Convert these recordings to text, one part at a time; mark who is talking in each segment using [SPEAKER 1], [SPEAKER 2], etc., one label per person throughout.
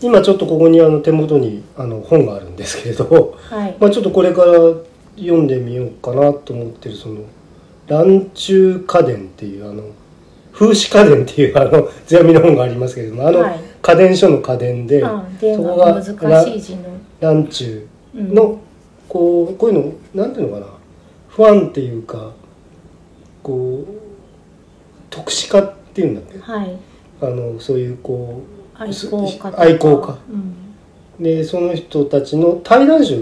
[SPEAKER 1] 今ちょっとここにあの手元にあの本があるんですけれど、
[SPEAKER 2] はい。
[SPEAKER 1] まあ、ちょっとこれから読んでみようかなと思ってるその「乱中家電」っていうあの風刺家電っていうあの世阿弥の本がありますけれどもあの
[SPEAKER 2] はい。
[SPEAKER 1] 家電書の家電で、
[SPEAKER 2] あ電
[SPEAKER 1] そこ
[SPEAKER 2] 話
[SPEAKER 1] が
[SPEAKER 2] が難しい字の。
[SPEAKER 1] 乱中
[SPEAKER 2] うん。
[SPEAKER 1] のこうこういうのなんていうのかな？不安っていうかこう特殊化っていうんだっけ？
[SPEAKER 2] はい。
[SPEAKER 1] あのそういうこ
[SPEAKER 2] 愛好家
[SPEAKER 1] 愛好家。
[SPEAKER 2] うん。
[SPEAKER 1] うでその人たちの対談集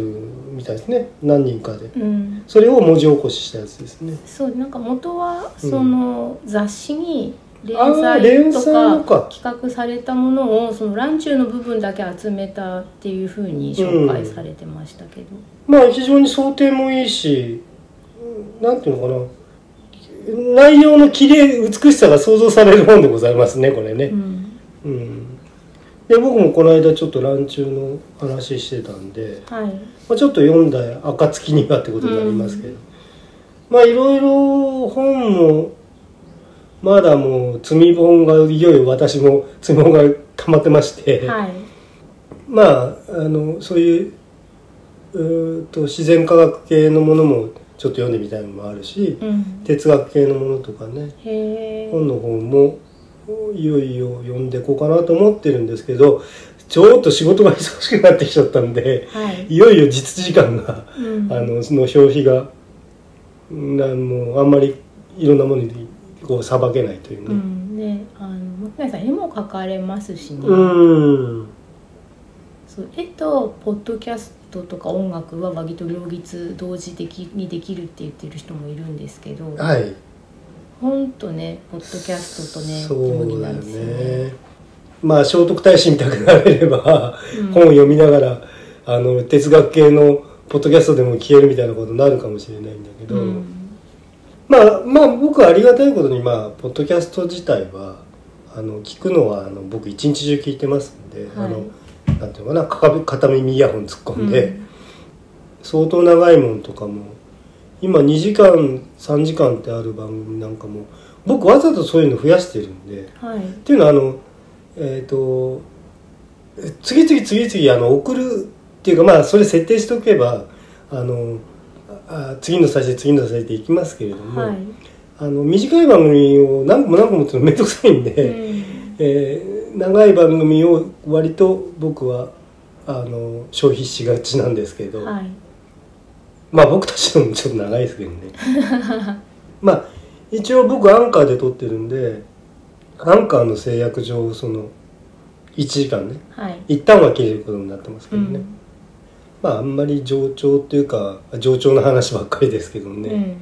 [SPEAKER 1] みたいですね。何人かで。
[SPEAKER 2] うん、
[SPEAKER 1] それを文字起こししたやつですね。
[SPEAKER 2] そうなんか元は
[SPEAKER 1] うん。
[SPEAKER 2] その雑誌に連載とか
[SPEAKER 1] か。
[SPEAKER 2] 企画されたものをその乱中の部分だけ集めたっていうふうに紹介されてましたけど、
[SPEAKER 1] まあ非常に想定もいいしうんなんていうのかな。内容の綺麗美しさが想像される本でございますねこれね。
[SPEAKER 2] う。ん。
[SPEAKER 1] うん、で僕もこの間ちょっと乱中の話してたんで、
[SPEAKER 2] はい。
[SPEAKER 1] まあ、ちょっと読んだ暁にはってことになりますけど、まあいろいろ本もまだもう積み本がいよいよ私も積み本が溜まってまして、
[SPEAKER 2] はい。
[SPEAKER 1] まああのそういううーと自然科学系のものもちょっと読んでみたいのもあるし
[SPEAKER 2] うん。
[SPEAKER 1] 哲学系のものとかね。本の方もいよいよ読んでいこうかなと思ってるんですけどちょっと仕事が忙しくなってきちゃったんで
[SPEAKER 2] はい、
[SPEAKER 1] いよいよ実時間が
[SPEAKER 2] うん、
[SPEAKER 1] あのその消費がなもうあんまりいろんなものにこうさばけないという
[SPEAKER 2] う
[SPEAKER 1] ね。
[SPEAKER 2] ん。ねあの木内さん絵も描かれますしね、
[SPEAKER 1] うん。
[SPEAKER 2] そう絵とポッドキャストとか音楽は割と両立同時的にできるって言ってる人もいるんですけど。
[SPEAKER 1] はい
[SPEAKER 2] 本とねポッドキャストとね
[SPEAKER 1] そうだよ
[SPEAKER 2] ね。
[SPEAKER 1] ね。まあ聖徳太子みたくなれれば、
[SPEAKER 2] うん。
[SPEAKER 1] 本を読みながらあの哲学系のポッドキャストでも消えるみたいなことになるかもしれないんだけど、
[SPEAKER 2] うん。
[SPEAKER 1] まあまあ僕はありがたいことにまあポッドキャスト自体はあの聞くのはあの僕一日中聞いてますんで、
[SPEAKER 2] はい。
[SPEAKER 1] あのなんていうのかなか片耳イヤホン突っ込んで、
[SPEAKER 2] うん。
[SPEAKER 1] 相当長いもんとかも今2時間3時間ってある番組なんかも僕わざとそういうの増やしてるんで
[SPEAKER 2] はい。
[SPEAKER 1] っていうのはあのえっ、とえ次々次々あの送るっていうかまあそれ設定しておけばあのあ次の再生次の再生いきますけれども、
[SPEAKER 2] はい、
[SPEAKER 1] あの短い番組を何個も何個もってのめんどくさいんで、
[SPEAKER 2] うん。
[SPEAKER 1] えー長い番組を割と僕はあの消費しがちなんですけど、
[SPEAKER 2] はい
[SPEAKER 1] まあ僕たちのもちょっと長いですけどね。まあ一応僕アンカーで撮ってるんでアンカーの制約上その1時間ね。
[SPEAKER 2] はい。
[SPEAKER 1] 一旦は切れることになってますけどね、
[SPEAKER 2] うん。
[SPEAKER 1] まああんまり冗長っていうか冗長な話ばっかりですけどね、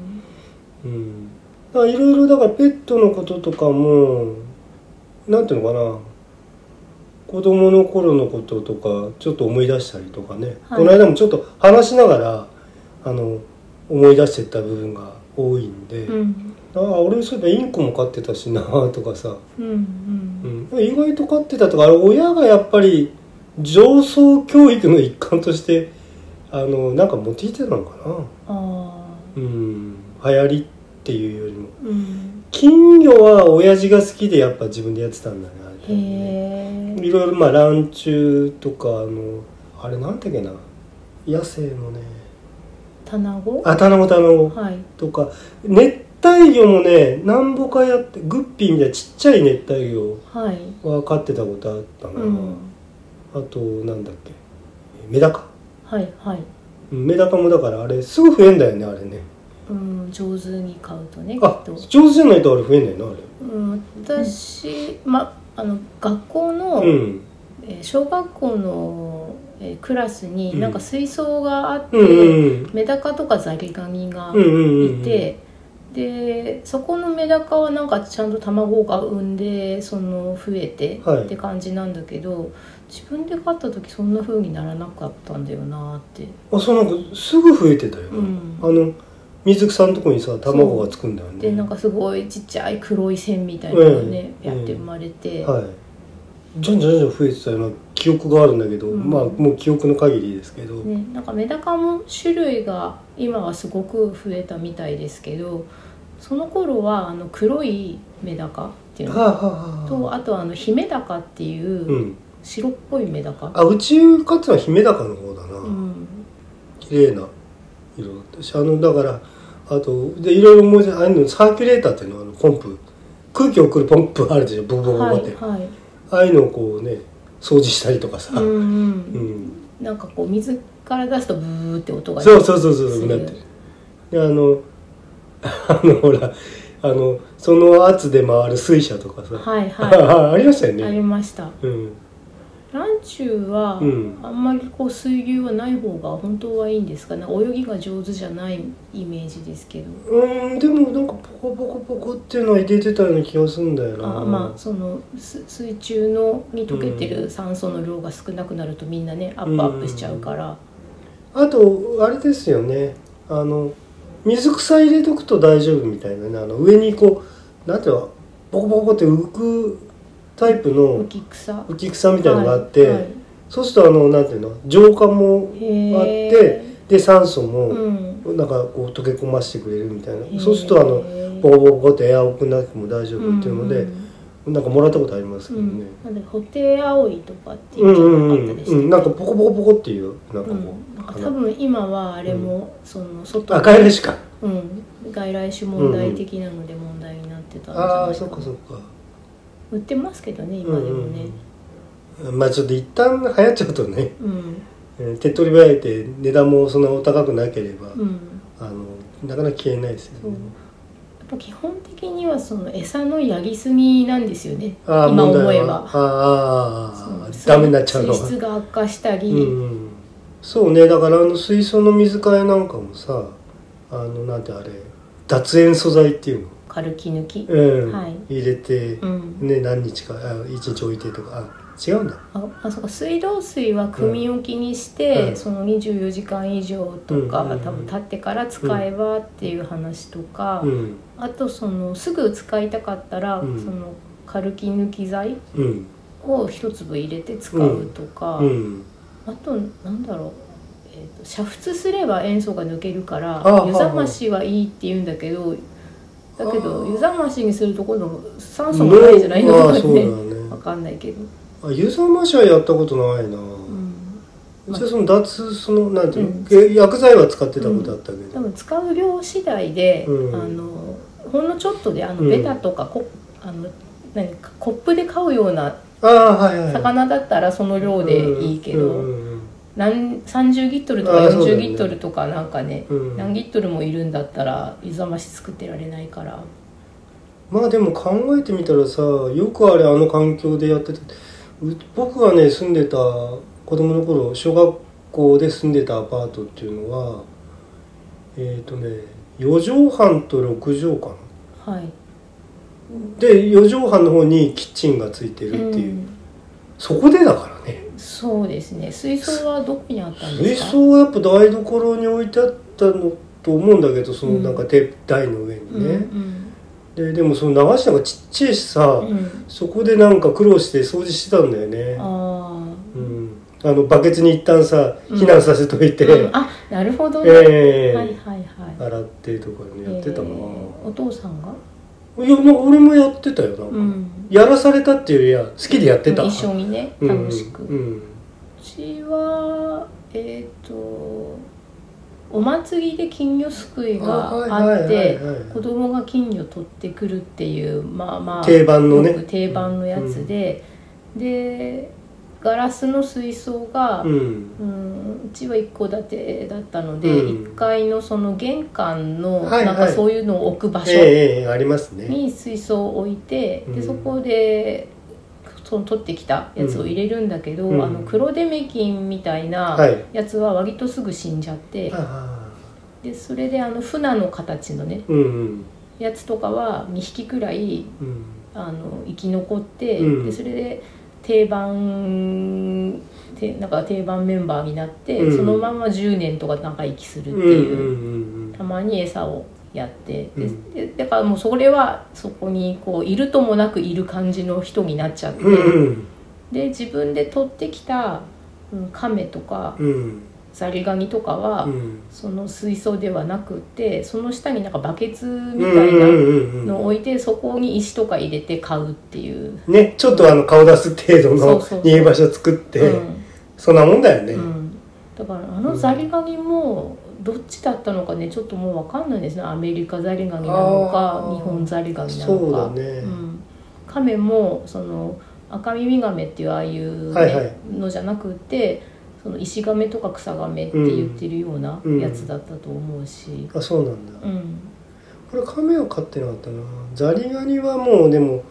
[SPEAKER 2] うん。
[SPEAKER 1] うん、いろいろだからペットのこととかもなんていうのかな。子供の頃のこととかちょっと思い出したりとかね、
[SPEAKER 2] はい。
[SPEAKER 1] この間もちょっと話しながらあの思い出してった部分が多いんで、
[SPEAKER 2] うん。
[SPEAKER 1] ああ俺そういえばインコも飼ってたしなとかさ、
[SPEAKER 2] うん
[SPEAKER 1] うん、意外と飼ってたとか親がやっぱり上層教育の一環としてあのなんか持ってきてたのかな。
[SPEAKER 2] あ
[SPEAKER 1] うん、流行りっていうよりも。
[SPEAKER 2] あうん。
[SPEAKER 1] 金魚は親父が好きでやっぱ自分でやってたんだね。あれいろいろまあランチュとかあのあれなんだっけな。野生のね
[SPEAKER 2] 卵
[SPEAKER 1] あ卵卵
[SPEAKER 2] はい。
[SPEAKER 1] とか。熱帯魚もねなんぼかやってグッピーみたいなちっちゃい熱帯魚
[SPEAKER 2] はい。
[SPEAKER 1] は飼ってたことあったな、
[SPEAKER 2] うん。
[SPEAKER 1] あとなんだっけ。メダカ。
[SPEAKER 2] はいはい。
[SPEAKER 1] うんメダカもだからあれすぐ増えんだよねあれね。
[SPEAKER 2] うん上手に買うとね
[SPEAKER 1] あ
[SPEAKER 2] と。
[SPEAKER 1] 上手じゃないとあれ増えんだよなあれ。
[SPEAKER 2] うん私まあの学校の、
[SPEAKER 1] うん。
[SPEAKER 2] えー小学校の、えークラスに
[SPEAKER 1] うん。
[SPEAKER 2] なんか水槽があって、
[SPEAKER 1] うんうん
[SPEAKER 2] メダカとかザリガニが
[SPEAKER 1] うんうんうん
[SPEAKER 2] でそこのメダカはなんかちゃんと卵が産んでその増えて
[SPEAKER 1] はい。
[SPEAKER 2] って感じなんだけど、自分で飼った時そんな風にならなかったんだよなって、
[SPEAKER 1] あそうなんかすぐ増えてたよ、
[SPEAKER 2] うん。
[SPEAKER 1] あの水草のとこにさ卵がつくんだよね。
[SPEAKER 2] でなんかすごいちっちゃい黒い線みたいなのがね、
[SPEAKER 1] うん。
[SPEAKER 2] やって生まれて、
[SPEAKER 1] はいじゃんじゃんじゃん増えてたような記憶があるんだけど、
[SPEAKER 2] うん。
[SPEAKER 1] まあもう記憶の限りですけど、
[SPEAKER 2] ね、なんかメダカも種類が今はすごく増えたみたいですけどその頃はあの黒いメダカっていうの
[SPEAKER 1] はあはあはあ。
[SPEAKER 2] とあとあのヒメダカっていう、
[SPEAKER 1] うん。
[SPEAKER 2] 白っぽいメダカ。
[SPEAKER 1] あうち飼ってたのは姫高の方だな、
[SPEAKER 2] うん。
[SPEAKER 1] 綺麗な色だったしあのだからあとでいろいろ思い出あのサーキュレーターっていうのはあのポンプ。空気を送るポンプあるでしょボコボコボコって、
[SPEAKER 2] はいはい
[SPEAKER 1] ああいうのをこうね掃除したりとかさ、
[SPEAKER 2] うんうん。
[SPEAKER 1] うん。
[SPEAKER 2] なんかこう水から出すとブーって音が
[SPEAKER 1] そうそうそうそうなってる。であの あのほらあのその圧で回る水車とかさ、
[SPEAKER 2] はいは
[SPEAKER 1] ありましたよ
[SPEAKER 2] いあり
[SPEAKER 1] ね
[SPEAKER 2] ました。
[SPEAKER 1] うん
[SPEAKER 2] ランチュウは、
[SPEAKER 1] うん。
[SPEAKER 2] あんまりこう水牛はない方が本当はいいんですか？ね泳ぎが上手じゃないイメージですけど。
[SPEAKER 1] うんでもなんかポコポコポコっていうのは入れてたような気がするんだよな。
[SPEAKER 2] あまあそのす水中のに溶けてる酸素の量が少なくなるとみんなねアップアップしちゃうから、
[SPEAKER 1] あとあれですよね。あの水草入れとくと大丈夫みたいなね。あの上にこうなんていうの？ボコボコって浮くタイプの
[SPEAKER 2] 浮き草。
[SPEAKER 1] 浮き草みたいなのがあって、
[SPEAKER 2] はいはい。
[SPEAKER 1] そうするとあのなんていうの？浄化も
[SPEAKER 2] へ
[SPEAKER 1] あっ
[SPEAKER 2] ー
[SPEAKER 1] てで酸素
[SPEAKER 2] う
[SPEAKER 1] も
[SPEAKER 2] ん。
[SPEAKER 1] なんかこう溶け込ましてくれるみたいな、
[SPEAKER 2] へー。
[SPEAKER 1] そうするとあのボコボコってエアオープンなくても大丈夫っていうので、
[SPEAKER 2] うん。
[SPEAKER 1] なんかもらったことありますけ
[SPEAKER 2] うん。
[SPEAKER 1] どね、
[SPEAKER 2] なんでホテイアオイとかっていう
[SPEAKER 1] うんうんうん
[SPEAKER 2] じゃなかったでしたっけ
[SPEAKER 1] うん。なんかポコポコポコっていうなんかこ
[SPEAKER 2] うん。
[SPEAKER 1] う、
[SPEAKER 2] なんか多分今はあれも、その外
[SPEAKER 1] あ外来種か。
[SPEAKER 2] うん、外来種問題的なので問題になってたんじゃ
[SPEAKER 1] ああ
[SPEAKER 2] ないかな。
[SPEAKER 1] そっかそっか
[SPEAKER 2] 売ってますけどね今でもね
[SPEAKER 1] うん。うんまあちょっと一旦流行っちゃうとね
[SPEAKER 2] うん。
[SPEAKER 1] えー手っ取り早いて値段もそんなお高くなければ、
[SPEAKER 2] うん。
[SPEAKER 1] あのなかなか消えないですよね。
[SPEAKER 2] やっぱ基本的にはその餌のやりすぎなんですよね。今思えば。
[SPEAKER 1] ああダメになっちゃうのは。
[SPEAKER 2] 水質が悪化したり、
[SPEAKER 1] うんうん。そうね。だからあの水槽の水替えなんかもさあのなんてあれ脱塩素材っていうの、
[SPEAKER 2] カルキ抜き、
[SPEAKER 1] うん。
[SPEAKER 2] はい。
[SPEAKER 1] 入れて、
[SPEAKER 2] うん。
[SPEAKER 1] ね何日かあ一日置いてとか。あ違うんだ。
[SPEAKER 2] ああそうか。水道水は汲み置きにして、
[SPEAKER 1] うん。
[SPEAKER 2] その24時間以上とか、
[SPEAKER 1] うん。
[SPEAKER 2] 多分経ってから使えばっていう話とか、
[SPEAKER 1] うん。
[SPEAKER 2] あとそのすぐ使いたかったら、
[SPEAKER 1] うん。
[SPEAKER 2] そのカルキ抜き剤
[SPEAKER 1] うん。
[SPEAKER 2] を一粒入れて使うとか、
[SPEAKER 1] うん。
[SPEAKER 2] あとなんだろう、煮沸すれば塩素が抜けるから
[SPEAKER 1] あ。
[SPEAKER 2] 湯冷ましはいいって言うんだけどだけど湯冷ましにすると今度酸素もないじゃないのかね。
[SPEAKER 1] そうだね。
[SPEAKER 2] わかんないけど、
[SPEAKER 1] あ湯冷ましはやったことないな、
[SPEAKER 2] う
[SPEAKER 1] ゃあその脱そのなんていうの、薬剤は使ってたことあったけど、
[SPEAKER 2] 多分使う量次第で、
[SPEAKER 1] うん。
[SPEAKER 2] あのほんのちょっとであの
[SPEAKER 1] うん。
[SPEAKER 2] ベタとかコ,、あの何かコップで買うような
[SPEAKER 1] ああはいはいはい。
[SPEAKER 2] 魚だったらその量でいいけど、何30リットルとか40
[SPEAKER 1] あーそうだよね。
[SPEAKER 2] リットルとかなんかね
[SPEAKER 1] うん。
[SPEAKER 2] 何リットルもいるんだったら湯冷まし作ってられないから。
[SPEAKER 1] まあでも考えてみたらさよくあれあの環境でやっててう僕がね住んでた子供の頃小学校で住んでたアパートっていうのはえっ、とね4畳半と6畳かな
[SPEAKER 2] はい。
[SPEAKER 1] で4畳半の方にキッチンがついてるっていう、
[SPEAKER 2] うん。
[SPEAKER 1] そこでだから。ね
[SPEAKER 2] そうですね。水槽はどこにあったんで
[SPEAKER 1] 水
[SPEAKER 2] すか？
[SPEAKER 1] 槽はやっぱ台所に置いてあったのと思うんだけどその
[SPEAKER 2] うん。
[SPEAKER 1] なんか手台の上に
[SPEAKER 2] うん
[SPEAKER 1] ね、ででもその流しがちっちゃいしさ、
[SPEAKER 2] うん。うん
[SPEAKER 1] そこでなんか苦労して掃除してたんだよね。
[SPEAKER 2] あ
[SPEAKER 1] うん、あのバケツに一旦さ
[SPEAKER 2] うん。
[SPEAKER 1] 避難させといて、
[SPEAKER 2] あ、うん。あなるほどね、
[SPEAKER 1] ええ。
[SPEAKER 2] はいはいはい。
[SPEAKER 1] 洗ってとかねやってたな、
[SPEAKER 2] えーお父さんが？
[SPEAKER 1] いやなんか俺もやってたよなんか、
[SPEAKER 2] うん。
[SPEAKER 1] やらされたっていうよりは好きでやってた、
[SPEAKER 2] 一緒にね
[SPEAKER 1] うん。
[SPEAKER 2] 楽しく、
[SPEAKER 1] う
[SPEAKER 2] うんちはえっ、とお祭りで金魚すくいが
[SPEAKER 1] あ
[SPEAKER 2] って
[SPEAKER 1] はい
[SPEAKER 2] 子供が金魚取ってくるっていうまあまあ
[SPEAKER 1] 定番のね。
[SPEAKER 2] 定番のやつで、でガラスの水槽が、
[SPEAKER 1] うん。
[SPEAKER 2] うんうちは一戸建てだったので、
[SPEAKER 1] うん。
[SPEAKER 2] 1階のその玄関の
[SPEAKER 1] はいはい。
[SPEAKER 2] なんかそういうのを置く場所
[SPEAKER 1] ええええありますね。
[SPEAKER 2] に水槽を置いて、
[SPEAKER 1] うん。
[SPEAKER 2] でそこでその取ってきたやつを入れるんだけど、
[SPEAKER 1] うん。
[SPEAKER 2] あの黒デメキンみたいな
[SPEAKER 1] はい。
[SPEAKER 2] やつは割とすぐ死んじゃって、
[SPEAKER 1] あ
[SPEAKER 2] でそれであの船の形のね
[SPEAKER 1] あうんうん。
[SPEAKER 2] やつとかは2匹くらい
[SPEAKER 1] うん。
[SPEAKER 2] あの生き残って、
[SPEAKER 1] うん。
[SPEAKER 2] でそれで定番てなんか定番メンバーになって、
[SPEAKER 1] うん。
[SPEAKER 2] そのまま10年とか長生きするっていう、
[SPEAKER 1] うん
[SPEAKER 2] たまに餌をやってで,だからもうそれはそこにこういるともなくいる感じの人になっちゃって、
[SPEAKER 1] うんうん。
[SPEAKER 2] で自分で取ってきた、うん、亀とか
[SPEAKER 1] うん
[SPEAKER 2] ザリガニとかは、
[SPEAKER 1] うん。
[SPEAKER 2] その水槽ではなくてその下になんかバケツ
[SPEAKER 1] うん
[SPEAKER 2] みたいな
[SPEAKER 1] うんうんうん
[SPEAKER 2] のを置いてそこに石とか入れて飼うっていう、
[SPEAKER 1] ねちょっとあの顔出す程度の逃げ場所作って
[SPEAKER 2] うん。
[SPEAKER 1] そんなもんだよね、
[SPEAKER 2] うん、だからあのザリガニもどっちだったのかねちょっともう分かんないですね。アメリカザリガニなのか日本ザリガニなのか。
[SPEAKER 1] そうだね。
[SPEAKER 2] ん、カメもその赤耳ガメっていうああいう、ね
[SPEAKER 1] はいはい。
[SPEAKER 2] のじゃなくてその石ガメとか草ガメって言ってるようなやつだったと思うし、
[SPEAKER 1] あそうなんだ。
[SPEAKER 2] うん。
[SPEAKER 1] これカメは飼ってなかったなザリガニはもうでも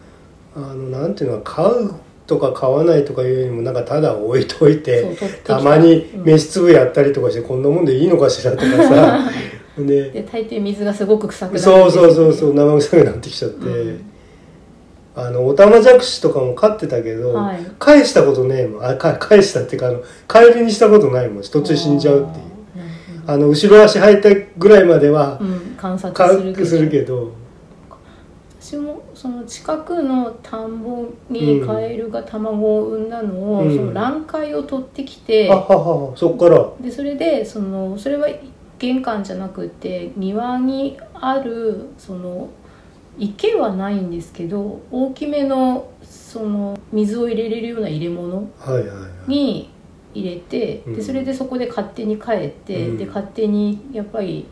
[SPEAKER 1] あのなんていうの飼うとか飼わないとかいうよりもなんかただ置いといて
[SPEAKER 2] た。
[SPEAKER 1] たまに
[SPEAKER 2] うん。
[SPEAKER 1] 飯粒やったりとかしてこんなもんでいいのかしらとかさ。で
[SPEAKER 2] で大抵水がすごく臭くなるん
[SPEAKER 1] そうそうそうそう生臭くなってきちゃって、
[SPEAKER 2] うん
[SPEAKER 1] あのオタマジャクシとかも飼ってたけど、
[SPEAKER 2] はい。
[SPEAKER 1] 返したことねえもん。あか返したっていうかあの帰りにしたことないもん。途中死んじゃうっていう。
[SPEAKER 2] あ
[SPEAKER 1] の後ろ足履いたぐらいまでは
[SPEAKER 2] うんうん観察
[SPEAKER 1] か
[SPEAKER 2] するけど。私もその近くの田んぼにカエルが卵を産んだのを、
[SPEAKER 1] うん。
[SPEAKER 2] その卵塊を取ってきて、
[SPEAKER 1] ははそっから。
[SPEAKER 2] でそれでそのそれは玄関じゃなくて庭にあるその池はないんですけど大きめのその水を入れれるような入れ物に入れて、
[SPEAKER 1] うん。
[SPEAKER 2] でそれでそこで勝手に帰って、
[SPEAKER 1] うん。
[SPEAKER 2] で勝手にやっぱり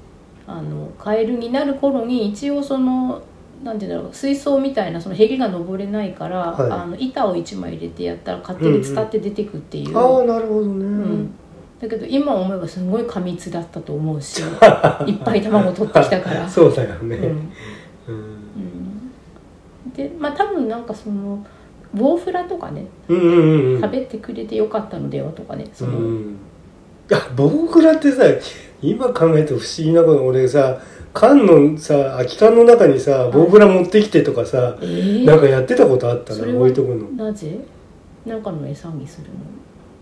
[SPEAKER 2] あのカエルになる頃に一応そのなんていうんだろう水槽みたいなそのヘリが登れないから、
[SPEAKER 1] はい。
[SPEAKER 2] あの板を1枚入れてやったら勝手に伝って出てくっていう、
[SPEAKER 1] ああなるほどね、
[SPEAKER 2] うん。だけど今思えばすごい過密だったと思うし いっぱい卵取ってきたから。
[SPEAKER 1] そうだよね、
[SPEAKER 2] うん
[SPEAKER 1] うん
[SPEAKER 2] うんでまあ多分なんかそのボウフラとかね
[SPEAKER 1] うんうんうんうん。
[SPEAKER 2] 食べてくれてよかったのではとかねその、
[SPEAKER 1] うん。いや僕らってさ今考えると不思議なこと俺さ缶のさ空き缶の中にさボウフラ持ってきてとかさ、
[SPEAKER 2] えー？
[SPEAKER 1] なんかやってたことあったな置いとくの。
[SPEAKER 2] なぜ？なんかの餌にする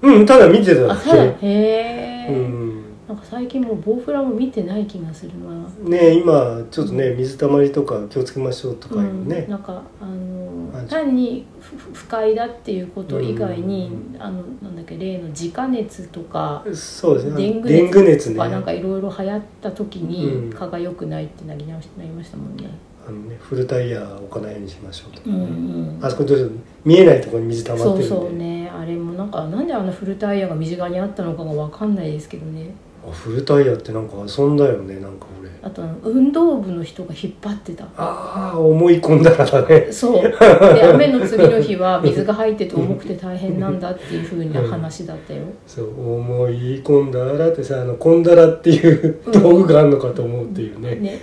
[SPEAKER 1] うんただ見てた
[SPEAKER 2] の
[SPEAKER 1] だ
[SPEAKER 2] あただへ
[SPEAKER 1] け
[SPEAKER 2] え、
[SPEAKER 1] うん
[SPEAKER 2] なんか最近もうボウフラも見てない気がするな。
[SPEAKER 1] ね今ちょっとね水たまりとか気をつけましょうとかいう
[SPEAKER 2] うん、
[SPEAKER 1] ね、
[SPEAKER 2] なんかあの
[SPEAKER 1] あ
[SPEAKER 2] 単に不快だっていうこと以外に、
[SPEAKER 1] う
[SPEAKER 2] あのなんだっけ例の自家熱とか
[SPEAKER 1] そうですね。
[SPEAKER 2] デング
[SPEAKER 1] 熱
[SPEAKER 2] とかなんかいろいろ流行った時に
[SPEAKER 1] うん。
[SPEAKER 2] 蚊が良くないってなりななりましたもんね。
[SPEAKER 1] あのねフルタイヤ置かないようにしましょうとか、
[SPEAKER 2] うんうん。
[SPEAKER 1] あそこどうしよう見えないところに水溜まってるんで。
[SPEAKER 2] そうそうね。あれもなんかなんであのフルタイヤが身近にあったのかがわかんないですけどね
[SPEAKER 1] あフルタイヤってなんか遊んだよねなんか俺。
[SPEAKER 2] あと運動部の人が引っ張ってた。
[SPEAKER 1] ああ思い込んだらだね。
[SPEAKER 2] そう。で雨の次の日は水が入ってて重くて大変なんだっていうふうな話だったよ、
[SPEAKER 1] そう思い込んだらってさあのこんだらっていう道具があるのかと思うっていうね、
[SPEAKER 2] ね。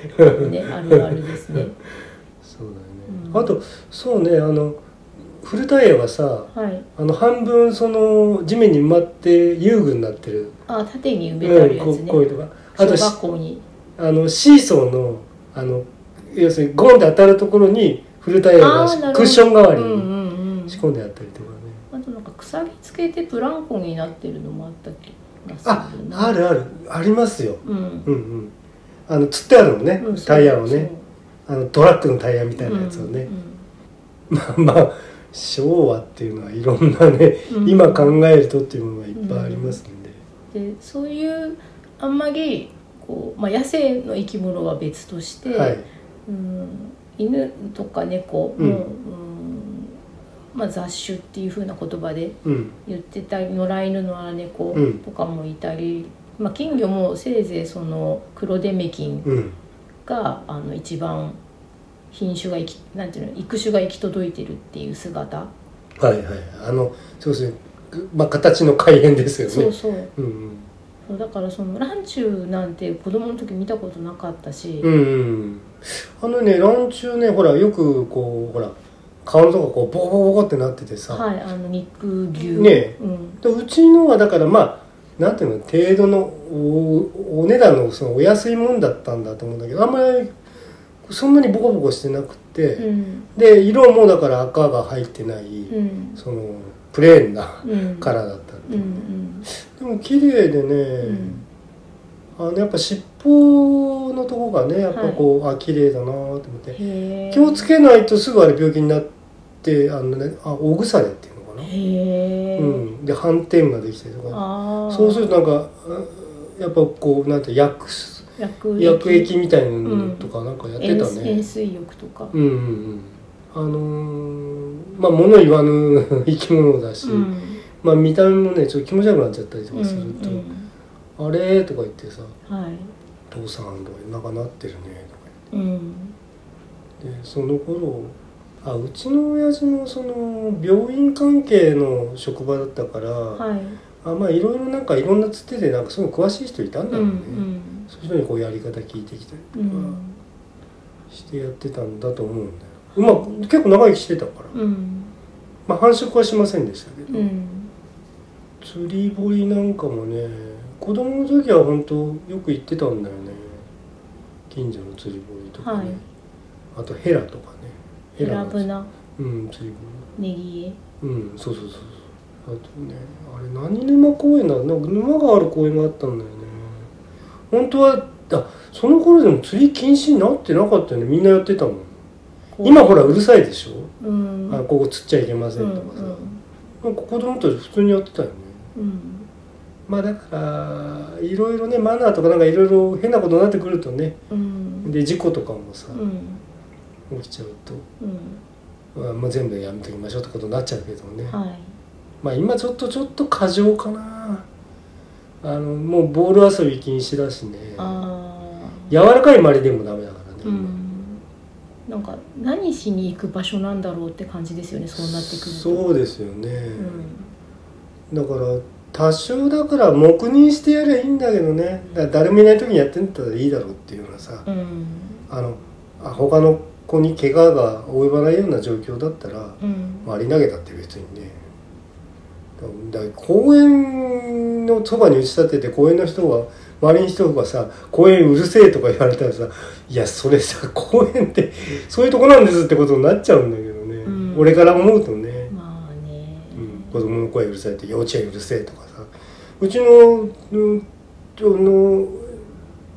[SPEAKER 2] ねあるあるですね。
[SPEAKER 1] そうだよね、
[SPEAKER 2] うん。
[SPEAKER 1] あとそうねあのフルタイヤはさ
[SPEAKER 2] はい。
[SPEAKER 1] あの半分その地面に埋まって遊具になってる、
[SPEAKER 2] あ縦に埋めてあるやつ
[SPEAKER 1] うん
[SPEAKER 2] ね、
[SPEAKER 1] ういうのがあ
[SPEAKER 2] 小
[SPEAKER 1] とし
[SPEAKER 2] 学校に。
[SPEAKER 1] あのシーソーのあの要するにゴンって当たるところにフルタイヤがクッション代わり
[SPEAKER 2] うんう
[SPEAKER 1] に
[SPEAKER 2] んうん。
[SPEAKER 1] 仕込んであったりとかね、
[SPEAKER 2] あとなんか鎖つけてブランコになってるのもあった気がす
[SPEAKER 1] ああるある。ありますよ。
[SPEAKER 2] うん。
[SPEAKER 1] うんうん。あの釣ってあるのね、
[SPEAKER 2] うん
[SPEAKER 1] タイヤをね。あのトラックのタイヤみたいなやつをね、まあまあ昭和っていうのはいろんなね、
[SPEAKER 2] うん。
[SPEAKER 1] 今考えるとっていうものがいっぱいありますんで、
[SPEAKER 2] うん。でそういうあんまりこう、まあ、野生の生き物は別として、
[SPEAKER 1] はい。
[SPEAKER 2] うん犬とか猫も、
[SPEAKER 1] うん。
[SPEAKER 2] うんまあ、雑種っていう風な言葉で
[SPEAKER 1] うん。
[SPEAKER 2] 言ってたり野良犬野良猫
[SPEAKER 1] うん。
[SPEAKER 2] とかもいたり、まあ、金魚もせいぜいその黒デメキン
[SPEAKER 1] うん。
[SPEAKER 2] があの一番品種がなんていうの育種が行き届いてるっていう姿、
[SPEAKER 1] はいはい。あのそうですね。まあ形の改変ですよね。
[SPEAKER 2] そうそう。
[SPEAKER 1] うんうん。
[SPEAKER 2] そうだからそのランチュウなんて子供の時見たことなかったし、
[SPEAKER 1] うんうん。あのねランチュウねほらよくこうほら顔のとここうボコボコってなっててさ、
[SPEAKER 2] はいあの肉牛。
[SPEAKER 1] ね。
[SPEAKER 2] うん。
[SPEAKER 1] でうちのはだからまあなんていうの程度のおお値段のそのお安いもんだったんだと思うんだけどあんまりそんなにボコボコしてなくて、
[SPEAKER 2] うん。
[SPEAKER 1] で色もだから赤が入ってない、
[SPEAKER 2] うん。
[SPEAKER 1] そのプレーンな
[SPEAKER 2] うん。
[SPEAKER 1] カラーだったんで、
[SPEAKER 2] う。ん
[SPEAKER 1] でも綺麗でね、
[SPEAKER 2] うん。
[SPEAKER 1] あのやっぱ尻尾のとこがねやっぱこう、あ綺麗だなと思って。気をつけないとすぐあれ病気になってあのねあ大腐れっていうのかな、うん、で斑点ができたりとか。そうするとなんかやっぱこうなんて薬
[SPEAKER 2] 薬
[SPEAKER 1] 薬液。みたいなのとかなんかやってた
[SPEAKER 2] 塩
[SPEAKER 1] ね
[SPEAKER 2] 塩水浴とか、
[SPEAKER 1] うんうんうん。あのーまあ物言わぬ 生き物だし、
[SPEAKER 2] うん。
[SPEAKER 1] まあ見た目もねちょっと気持ち悪くなっちゃったりと
[SPEAKER 2] うん
[SPEAKER 1] かすると「
[SPEAKER 2] うん
[SPEAKER 1] あれ?」とか言ってさ
[SPEAKER 2] はい「
[SPEAKER 1] 父さん」とか「なんかなってるね」とか
[SPEAKER 2] うん
[SPEAKER 1] 言って。でその頃あうちの親父もその病院関係の職場だったから、
[SPEAKER 2] はい。
[SPEAKER 1] あまあいろいろなんかいろんなつてでなんかすごい詳しい人いたんだ
[SPEAKER 2] うん
[SPEAKER 1] ろうね、そういう人にこうやり方聞いてきたりとか
[SPEAKER 2] うん。
[SPEAKER 1] してやってたんだと思うんだよ。うまく結構長生きしてたから、
[SPEAKER 2] うん。
[SPEAKER 1] まあ繁殖はしませんでしたけど、
[SPEAKER 2] うん。
[SPEAKER 1] 釣り堀なんかもね子供の時は本当よく行ってたんだよね。近所の釣り堀とかね、
[SPEAKER 2] はい。
[SPEAKER 1] あとヘラとかね。
[SPEAKER 2] ヘラ
[SPEAKER 1] の
[SPEAKER 2] ブナ。
[SPEAKER 1] うん釣り
[SPEAKER 2] ネギ
[SPEAKER 1] 堀うんそうそうそうそう。あとねあれ何沼公園だ？なんか沼がある公園があったんだよね本当はあその頃でも釣り禁止になってなかったよね。みんなやってたもん。
[SPEAKER 2] エ
[SPEAKER 1] 今ほらうるさいでしょ、
[SPEAKER 2] うん。
[SPEAKER 1] あここ釣っちゃいけませ
[SPEAKER 2] うんん
[SPEAKER 1] とかさ、なんか子供たち普通にやってたよね。
[SPEAKER 2] うん。
[SPEAKER 1] まあだからいろいろねマナーとかなんかいろいろ変なことになってくるとね。
[SPEAKER 2] うん。
[SPEAKER 1] で事故とかもさ
[SPEAKER 2] う、ん。
[SPEAKER 1] 起きちゃうと、
[SPEAKER 2] うん。
[SPEAKER 1] まあ、全部やめときましょうってことになっちゃうけどね、
[SPEAKER 2] はい。
[SPEAKER 1] まあ今ちょっとちょっと過剰かなあのもうボール遊び禁止だしね。柔らかいまりでもダメだからね、
[SPEAKER 2] うん。なんか何しに行く場所なんだろうって感じですよねそうなってくると。
[SPEAKER 1] そうですよね、
[SPEAKER 2] うん。
[SPEAKER 1] だから多少だから黙認してやりゃいいんだけどね。誰もいない時にやってんだったらいいだろうっていうようなさ、
[SPEAKER 2] うん。
[SPEAKER 1] あのあ他の子に怪我が及ばないような状況だったら
[SPEAKER 2] うん。
[SPEAKER 1] 割り投げたって別にねだ公園のそばに打ち立てて公園の人が周りの人がさ「公園うるせえ」とか言われたらさ「いやそれさ公園ってそういうとこなんです」ってことになっちゃうんだけどね、
[SPEAKER 2] うん。
[SPEAKER 1] 俺から思うとね、
[SPEAKER 2] まあね。
[SPEAKER 1] うん、子供の声うるさいって幼稚園うるせえとかさ。うちの,、うの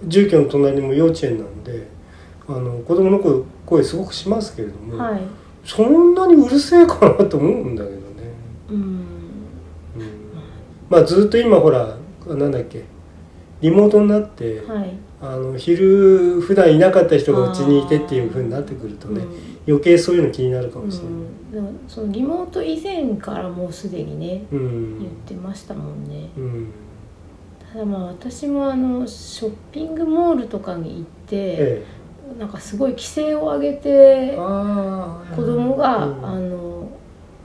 [SPEAKER 1] 住居の隣にも幼稚園なんであの子供の声声すごくしますけれども、
[SPEAKER 2] はい。
[SPEAKER 1] そんなにうるせえかなと思うんだけどまあずっと今ほらなんだっけリモートになって、
[SPEAKER 2] はい。
[SPEAKER 1] あの昼普段いなかった人がうちにいてっていうふうになってくるとね、余計そういうの気になるか
[SPEAKER 2] うん
[SPEAKER 1] もしれない。
[SPEAKER 2] うん。でもそのリモート以前からもうすでにね
[SPEAKER 1] うん。
[SPEAKER 2] 言ってましたもんね。
[SPEAKER 1] うん。
[SPEAKER 2] ただまあ私もあのショッピングモールとかに行って
[SPEAKER 1] え
[SPEAKER 2] なんかすごい規制を上げて子供が、
[SPEAKER 1] うん。
[SPEAKER 2] あの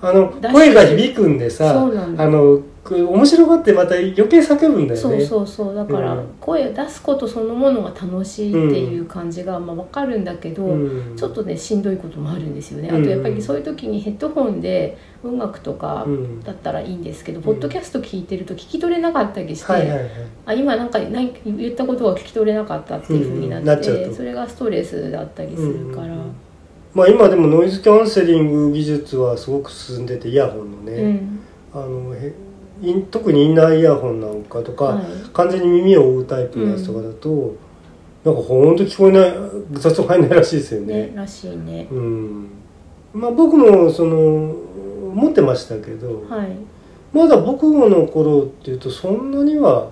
[SPEAKER 1] あの声が響くんでさ
[SPEAKER 2] そうなんだ。
[SPEAKER 1] あの面白がってまた余計叫ぶんだよね。
[SPEAKER 2] そうそうそう。だから
[SPEAKER 1] うん。
[SPEAKER 2] 声を出すことそのものが楽しいっていう感じがまあ分かるんだけど、
[SPEAKER 1] うん、
[SPEAKER 2] ちょっとねしんどいこともあるんですよね。
[SPEAKER 1] うん。
[SPEAKER 2] あとやっぱりそういう時にヘッドホンで音楽とか
[SPEAKER 1] うん。
[SPEAKER 2] だったらいいんですけど、
[SPEAKER 1] ん
[SPEAKER 2] ポッドキャスト聞いてると聞き取れなかったりして、
[SPEAKER 1] はいはいはい。
[SPEAKER 2] あ今なんか何言ったことが聞き取れなかったっていうふうになって、
[SPEAKER 1] うん
[SPEAKER 2] それがストレスだったりするから、
[SPEAKER 1] うんまあ今でもノイズキャンセリング技術はすごく進んでてイヤホンの
[SPEAKER 2] う
[SPEAKER 1] ね、
[SPEAKER 2] ん。
[SPEAKER 1] あの特にインナーイヤホンなんかとか、
[SPEAKER 2] はい。
[SPEAKER 1] 完全に耳を覆うタイプのやつとかだと、なんかほんと聞こえない雑音入んないらしいですよね。
[SPEAKER 2] ねらしいね。
[SPEAKER 1] うん。まあ僕もその持ってましたけど、
[SPEAKER 2] はい。
[SPEAKER 1] まだ僕の頃っていうとそんなには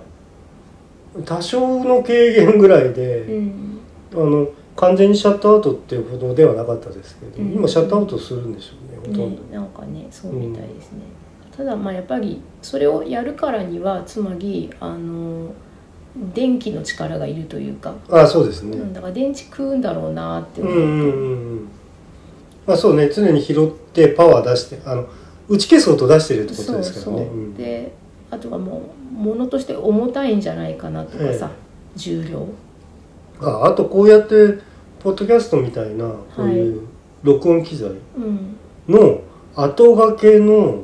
[SPEAKER 1] 多少の軽減ぐらいで、
[SPEAKER 2] うん。
[SPEAKER 1] あの完全にシャットアウトっていうほどではなかったですけど、
[SPEAKER 2] うん。
[SPEAKER 1] 今シャットアウトするんでしょうねほとん
[SPEAKER 2] ね
[SPEAKER 1] ど、
[SPEAKER 2] なんかねそうみたいですね、ただまあやっぱりそれをやるからにはつまりあの電気の力がいるというか、
[SPEAKER 1] ああそうですね、
[SPEAKER 2] うんだから電池食うんだろうなって思って、
[SPEAKER 1] うんうんうんうん。まあそうね。常に拾ってパワー出してあの打ち消す音出してるってことですから
[SPEAKER 2] そう、
[SPEAKER 1] ねう。ん。
[SPEAKER 2] であとはもう物として重たいんじゃないかなとかさ、重量。
[SPEAKER 1] ああとこうやってポッドキャストみたいなこういう録音機材
[SPEAKER 2] うん。
[SPEAKER 1] の後掛けの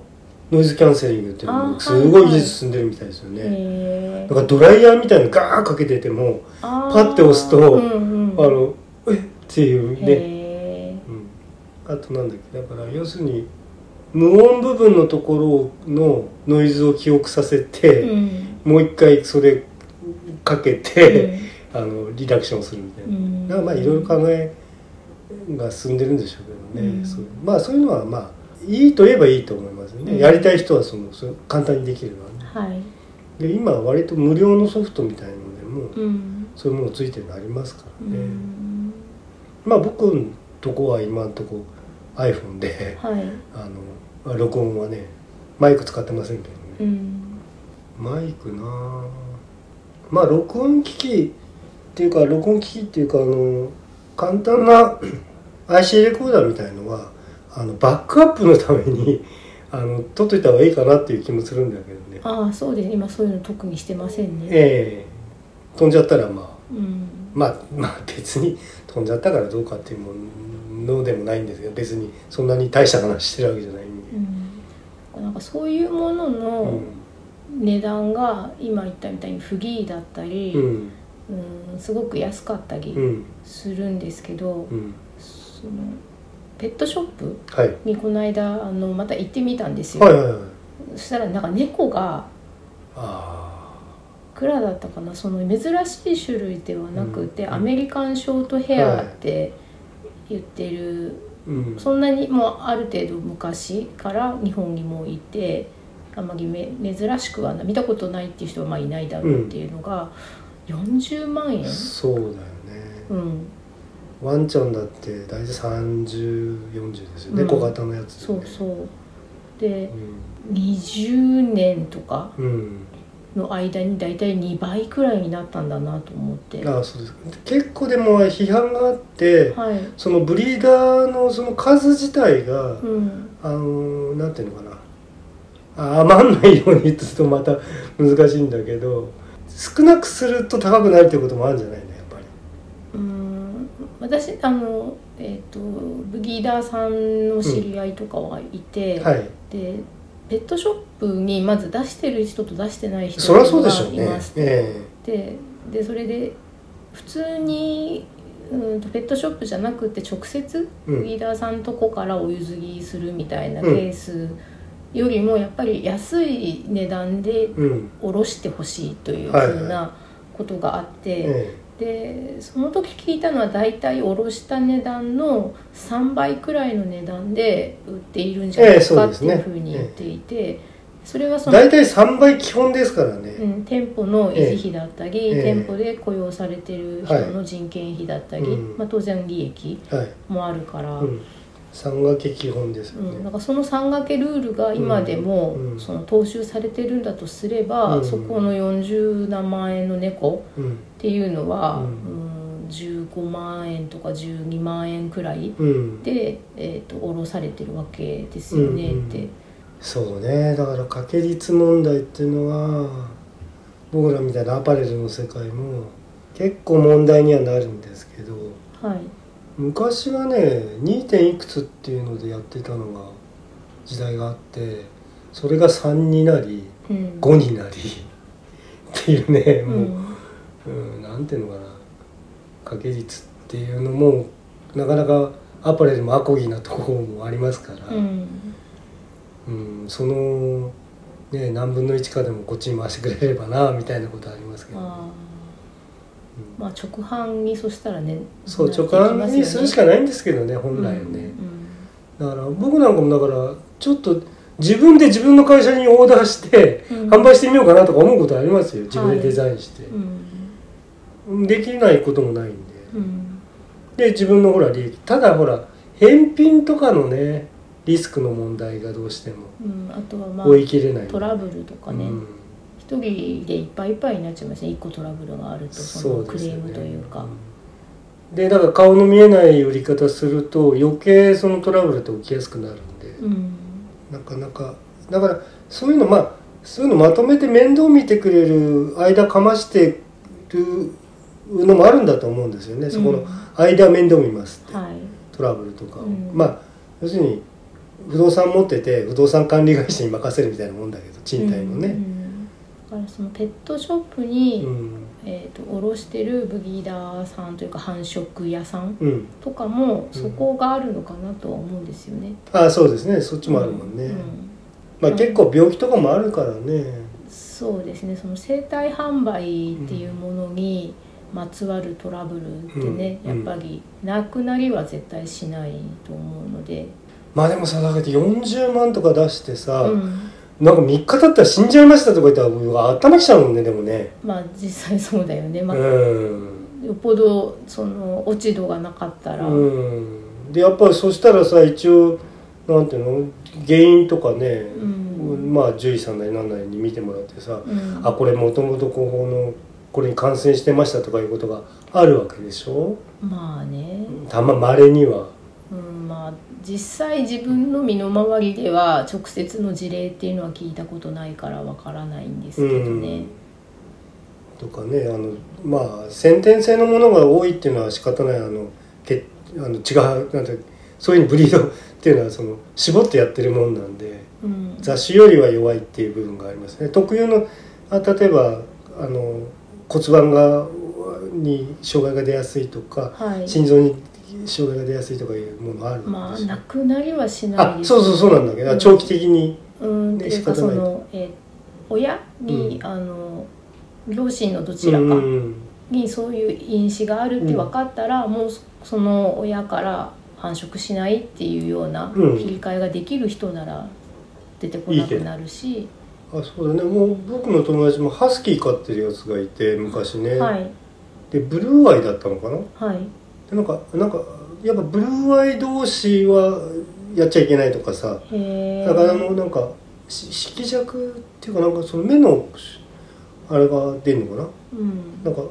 [SPEAKER 1] ノイズキャンセリングっていうのもすごい技術進んでるみたいですよね、
[SPEAKER 2] へ
[SPEAKER 1] だからドライヤーみたいなのガーッかけてても
[SPEAKER 2] パ
[SPEAKER 1] パッて押すと
[SPEAKER 2] うんうん、
[SPEAKER 1] あのえっ？ていうね、
[SPEAKER 2] へ
[SPEAKER 1] うん、あとなんだっけ？だから要するに無音部分のところのノイズを記憶させ
[SPEAKER 2] え
[SPEAKER 1] て、
[SPEAKER 2] うん。
[SPEAKER 1] もう一回それかけて、あのリダクションするみたいな、
[SPEAKER 2] うん。
[SPEAKER 1] だからまあいろいろ考えが進んでるんでしょうけどね、まあそういうのはまあいいと言えばいいと思いますね、
[SPEAKER 2] うん。
[SPEAKER 1] やりたい人はそのそれ簡単にできるのはね、
[SPEAKER 2] はい。
[SPEAKER 1] で今は割と無料のソフトみたいのでも
[SPEAKER 2] うん。
[SPEAKER 1] そういうものついてるのありますか
[SPEAKER 2] う
[SPEAKER 1] らね、
[SPEAKER 2] ん。
[SPEAKER 1] まあ僕のとこは今のとこ iPhone で
[SPEAKER 2] はい。
[SPEAKER 1] あの録音はねマイク使ってませんけどね、
[SPEAKER 2] うん。
[SPEAKER 1] マイクなあまあ録音機器っていうか録音機器っていうかあの簡単な IC レコーダーみたいのはあのバックアップのために あの取っといた方がいいかなっていう気もするんだけどね。
[SPEAKER 2] ああそうです今そういうの特にしてませんね。
[SPEAKER 1] ええ。飛んじゃったらまあ
[SPEAKER 2] うん。
[SPEAKER 1] まあまあ別に飛んじゃったからどうかっていうものでもないんですけど別にそんなに大した話してるわけじゃないんで、
[SPEAKER 2] うん。なんかそういうもの
[SPEAKER 1] う
[SPEAKER 2] の
[SPEAKER 1] ん。
[SPEAKER 2] 値段が今言ったみたいにフギーだったり、
[SPEAKER 1] うん。
[SPEAKER 2] うんすごく安かったり
[SPEAKER 1] うん。
[SPEAKER 2] するんですけど、
[SPEAKER 1] うん。
[SPEAKER 2] そのペットショップ
[SPEAKER 1] はい。
[SPEAKER 2] にこの間あのまた行ってみたんですよ、
[SPEAKER 1] はいはいはい。
[SPEAKER 2] そしたらなんか猫が
[SPEAKER 1] あ
[SPEAKER 2] いくらだったかな。その珍しい種類ではなくて、
[SPEAKER 1] うん。
[SPEAKER 2] アメリカンショートヘアって言ってる、
[SPEAKER 1] あうん。
[SPEAKER 2] そんなにもうある程度昔から日本にもいてあんまりめ珍しくはな見たことないっていう人はまあいないだろうっていうのが40万円、
[SPEAKER 1] そうだよね。
[SPEAKER 2] うん、
[SPEAKER 1] ワンちゃんだって大体3040ですよね、
[SPEAKER 2] うん。
[SPEAKER 1] 小型のやつでね。
[SPEAKER 2] そうそう。で
[SPEAKER 1] うん。
[SPEAKER 2] 20年とか
[SPEAKER 1] うん。
[SPEAKER 2] の間に大体2倍くらいになったんだなと思って。
[SPEAKER 1] ああそうです。結構でも批判があって
[SPEAKER 2] はい、
[SPEAKER 1] そのブリーダーのその数自体が、
[SPEAKER 2] うん、
[SPEAKER 1] あのなんていうのかな。あ余んないようにするとまた難しいんだけど少なくすると高くなるっていうこともあるんじゃない？
[SPEAKER 2] 私あのえっ、とブギーダーさんの知り合いとかはいて、
[SPEAKER 1] はい。
[SPEAKER 2] でペットショップにまず出してる人と出してない人がいます
[SPEAKER 1] え
[SPEAKER 2] ででそれで普通にうんとペットショップじゃなくて直接
[SPEAKER 1] うん。
[SPEAKER 2] ブギーダーさんとこからお譲りするみたいなケ
[SPEAKER 1] うん。
[SPEAKER 2] ースよりもやっぱり安い値段で
[SPEAKER 1] えうん。
[SPEAKER 2] 卸してほしいというふうなことがあって、
[SPEAKER 1] え
[SPEAKER 2] でその時聞いたのは大体卸した値段の3倍くらいの値段で売っているんじゃないかっていうふうに言っていて、それは
[SPEAKER 1] え
[SPEAKER 2] その、
[SPEAKER 1] 大体3倍基本ですからね、
[SPEAKER 2] うん、店舗の維持費だったり、
[SPEAKER 1] ええ。
[SPEAKER 2] 店舗で雇用されてる人の人件費だったり、
[SPEAKER 1] うん。
[SPEAKER 2] まあ、当然利益
[SPEAKER 1] はい、
[SPEAKER 2] もあるから、
[SPEAKER 1] うん、3掛け基本ですよね、
[SPEAKER 2] うん、なんかその3掛けルールが今でも、その踏襲されてるんだとすれば、
[SPEAKER 1] うん。
[SPEAKER 2] そこの40何万円の猫
[SPEAKER 1] うん
[SPEAKER 2] っていうのは、
[SPEAKER 1] う
[SPEAKER 2] うん。ん15万円とか12万円くらい
[SPEAKER 1] うん、
[SPEAKER 2] で、えー、と下ろされてるわけですよねって。
[SPEAKER 1] そうね。だから掛け率問題っていうのは僕らみたいなアパレルの世界も結構問題にはなるんですけど
[SPEAKER 2] はい
[SPEAKER 1] 昔はね 2. 点いくつっていうのでやってたのが時代があってそれが3になり
[SPEAKER 2] うん。
[SPEAKER 1] 5になりっていうね
[SPEAKER 2] う
[SPEAKER 1] もう、
[SPEAKER 2] ん
[SPEAKER 1] うん、なんていうのかな。掛け率っていうのもなかなかアパレルもアコギなところもありますから、
[SPEAKER 2] うん。
[SPEAKER 1] うん、その、ね、何分の1かでもこっちに回してくれればなみたいなことありますけど、
[SPEAKER 2] まあ直販にそしたらね
[SPEAKER 1] そう直販にするしかないんですけどね本来はね、
[SPEAKER 2] うん
[SPEAKER 1] だから僕なんかもだからちょっと自分で自分の会社にオーダーして
[SPEAKER 2] うん。
[SPEAKER 1] 販売してみようかなとか思うことありますよ。自分でデザインして、
[SPEAKER 2] うん。
[SPEAKER 1] できないこともないんで。
[SPEAKER 2] うん。
[SPEAKER 1] で自分のほら利益。ただほら返品とかのねリスクの問題がどうしても
[SPEAKER 2] うん、あとはまあ
[SPEAKER 1] 追い切れない。
[SPEAKER 2] トラブルとかね。
[SPEAKER 1] うん
[SPEAKER 2] 一、人でいっぱいいっぱいになっちゃいますね。一個トラブルがあるとそのクレームというか。
[SPEAKER 1] うんでだから顔の見えない売り方すると余計そのトラブルって起きやすくなるんで、
[SPEAKER 2] うん。
[SPEAKER 1] なかなか。だからそういうのまあそういうのまとめて面倒見てくれる間かましてるのもあるんだと思うんですよね。そこの間面倒見ますって、
[SPEAKER 2] はい。
[SPEAKER 1] トラブルとかを、
[SPEAKER 2] うん。
[SPEAKER 1] まあ要するに不動産持ってて不動産管理会社に任せるみたいなもんだけど賃貸のね、
[SPEAKER 2] うんうんだからそのペットショップに、
[SPEAKER 1] うん。
[SPEAKER 2] えー、と卸してるブギーダーさんというか繁殖屋さん
[SPEAKER 1] うん。
[SPEAKER 2] とかも
[SPEAKER 1] うん。
[SPEAKER 2] そこがあるのかなとは思うんですよね。
[SPEAKER 1] ああそうですね。そっちもあるもんね、
[SPEAKER 2] うん。
[SPEAKER 1] まあ結構病気とかもあるからね。
[SPEAKER 2] そうですね。その生体販売っていうものにまつわるトラブルってね、
[SPEAKER 1] うん。
[SPEAKER 2] やっぱりなくなりは絶対しないと思うので、
[SPEAKER 1] まあでもさだけど40万とか出してさ、
[SPEAKER 2] うん
[SPEAKER 1] なんか3日経ったら死んじゃいましたとか言ったら僕は頭きちゃうもんねでもね。
[SPEAKER 2] まあ実際そうだよね、まあ
[SPEAKER 1] うん。
[SPEAKER 2] よっぽどその落ち度がなかったら、
[SPEAKER 1] うん。でやっぱりそしたらさ一応なんていうの？原因とかね、
[SPEAKER 2] うん。
[SPEAKER 1] まあ獣医さんなりなんなりに見てもらってさ、
[SPEAKER 2] うん。
[SPEAKER 1] あこれもともとこのこれに感染してましたとかいうことがあるわけでしょ？
[SPEAKER 2] まあね、
[SPEAKER 1] たままれには。
[SPEAKER 2] 実際自分の身の回りでは直接の事例っていうのは聞いたことないからわからないんですけどね、
[SPEAKER 1] とかねあのまあ先天性のものが多いっていうのは仕方ない。あのけあの違うなんてそういうブリードっていうのはその絞ってやってるもんなんで
[SPEAKER 2] うん。
[SPEAKER 1] 雑種よりは弱いっていう部分がありますね。特有のあ例えばあの骨盤がに障害が出やすいとか
[SPEAKER 2] はい。
[SPEAKER 1] 心臓に障害が出やすいとかいうものがある
[SPEAKER 2] まあなくなりはしない
[SPEAKER 1] あ
[SPEAKER 2] です
[SPEAKER 1] そうそうそうなんだけど、
[SPEAKER 2] うん。
[SPEAKER 1] 長期的に？
[SPEAKER 2] うん。ってい。うかその、えー親に、
[SPEAKER 1] うん。
[SPEAKER 2] あの両親のどちらか
[SPEAKER 1] うん
[SPEAKER 2] にそういう因子があるって分かったら、もうその親から繁殖しないっていうような
[SPEAKER 1] うん。
[SPEAKER 2] 切り替えができる人なら出てこなくなるし、
[SPEAKER 1] あそうだね。もう僕の友達もハスキー飼ってるやつがいて昔ね、
[SPEAKER 2] はい。
[SPEAKER 1] でブルーアイだったのかな？
[SPEAKER 2] はい
[SPEAKER 1] でなんかなんかやっぱブルーアイ同士はやっちゃいけないとかさ。だからあのなんかし色弱っていうかなんかその目のあれが出るのかな。
[SPEAKER 2] うん。
[SPEAKER 1] なんか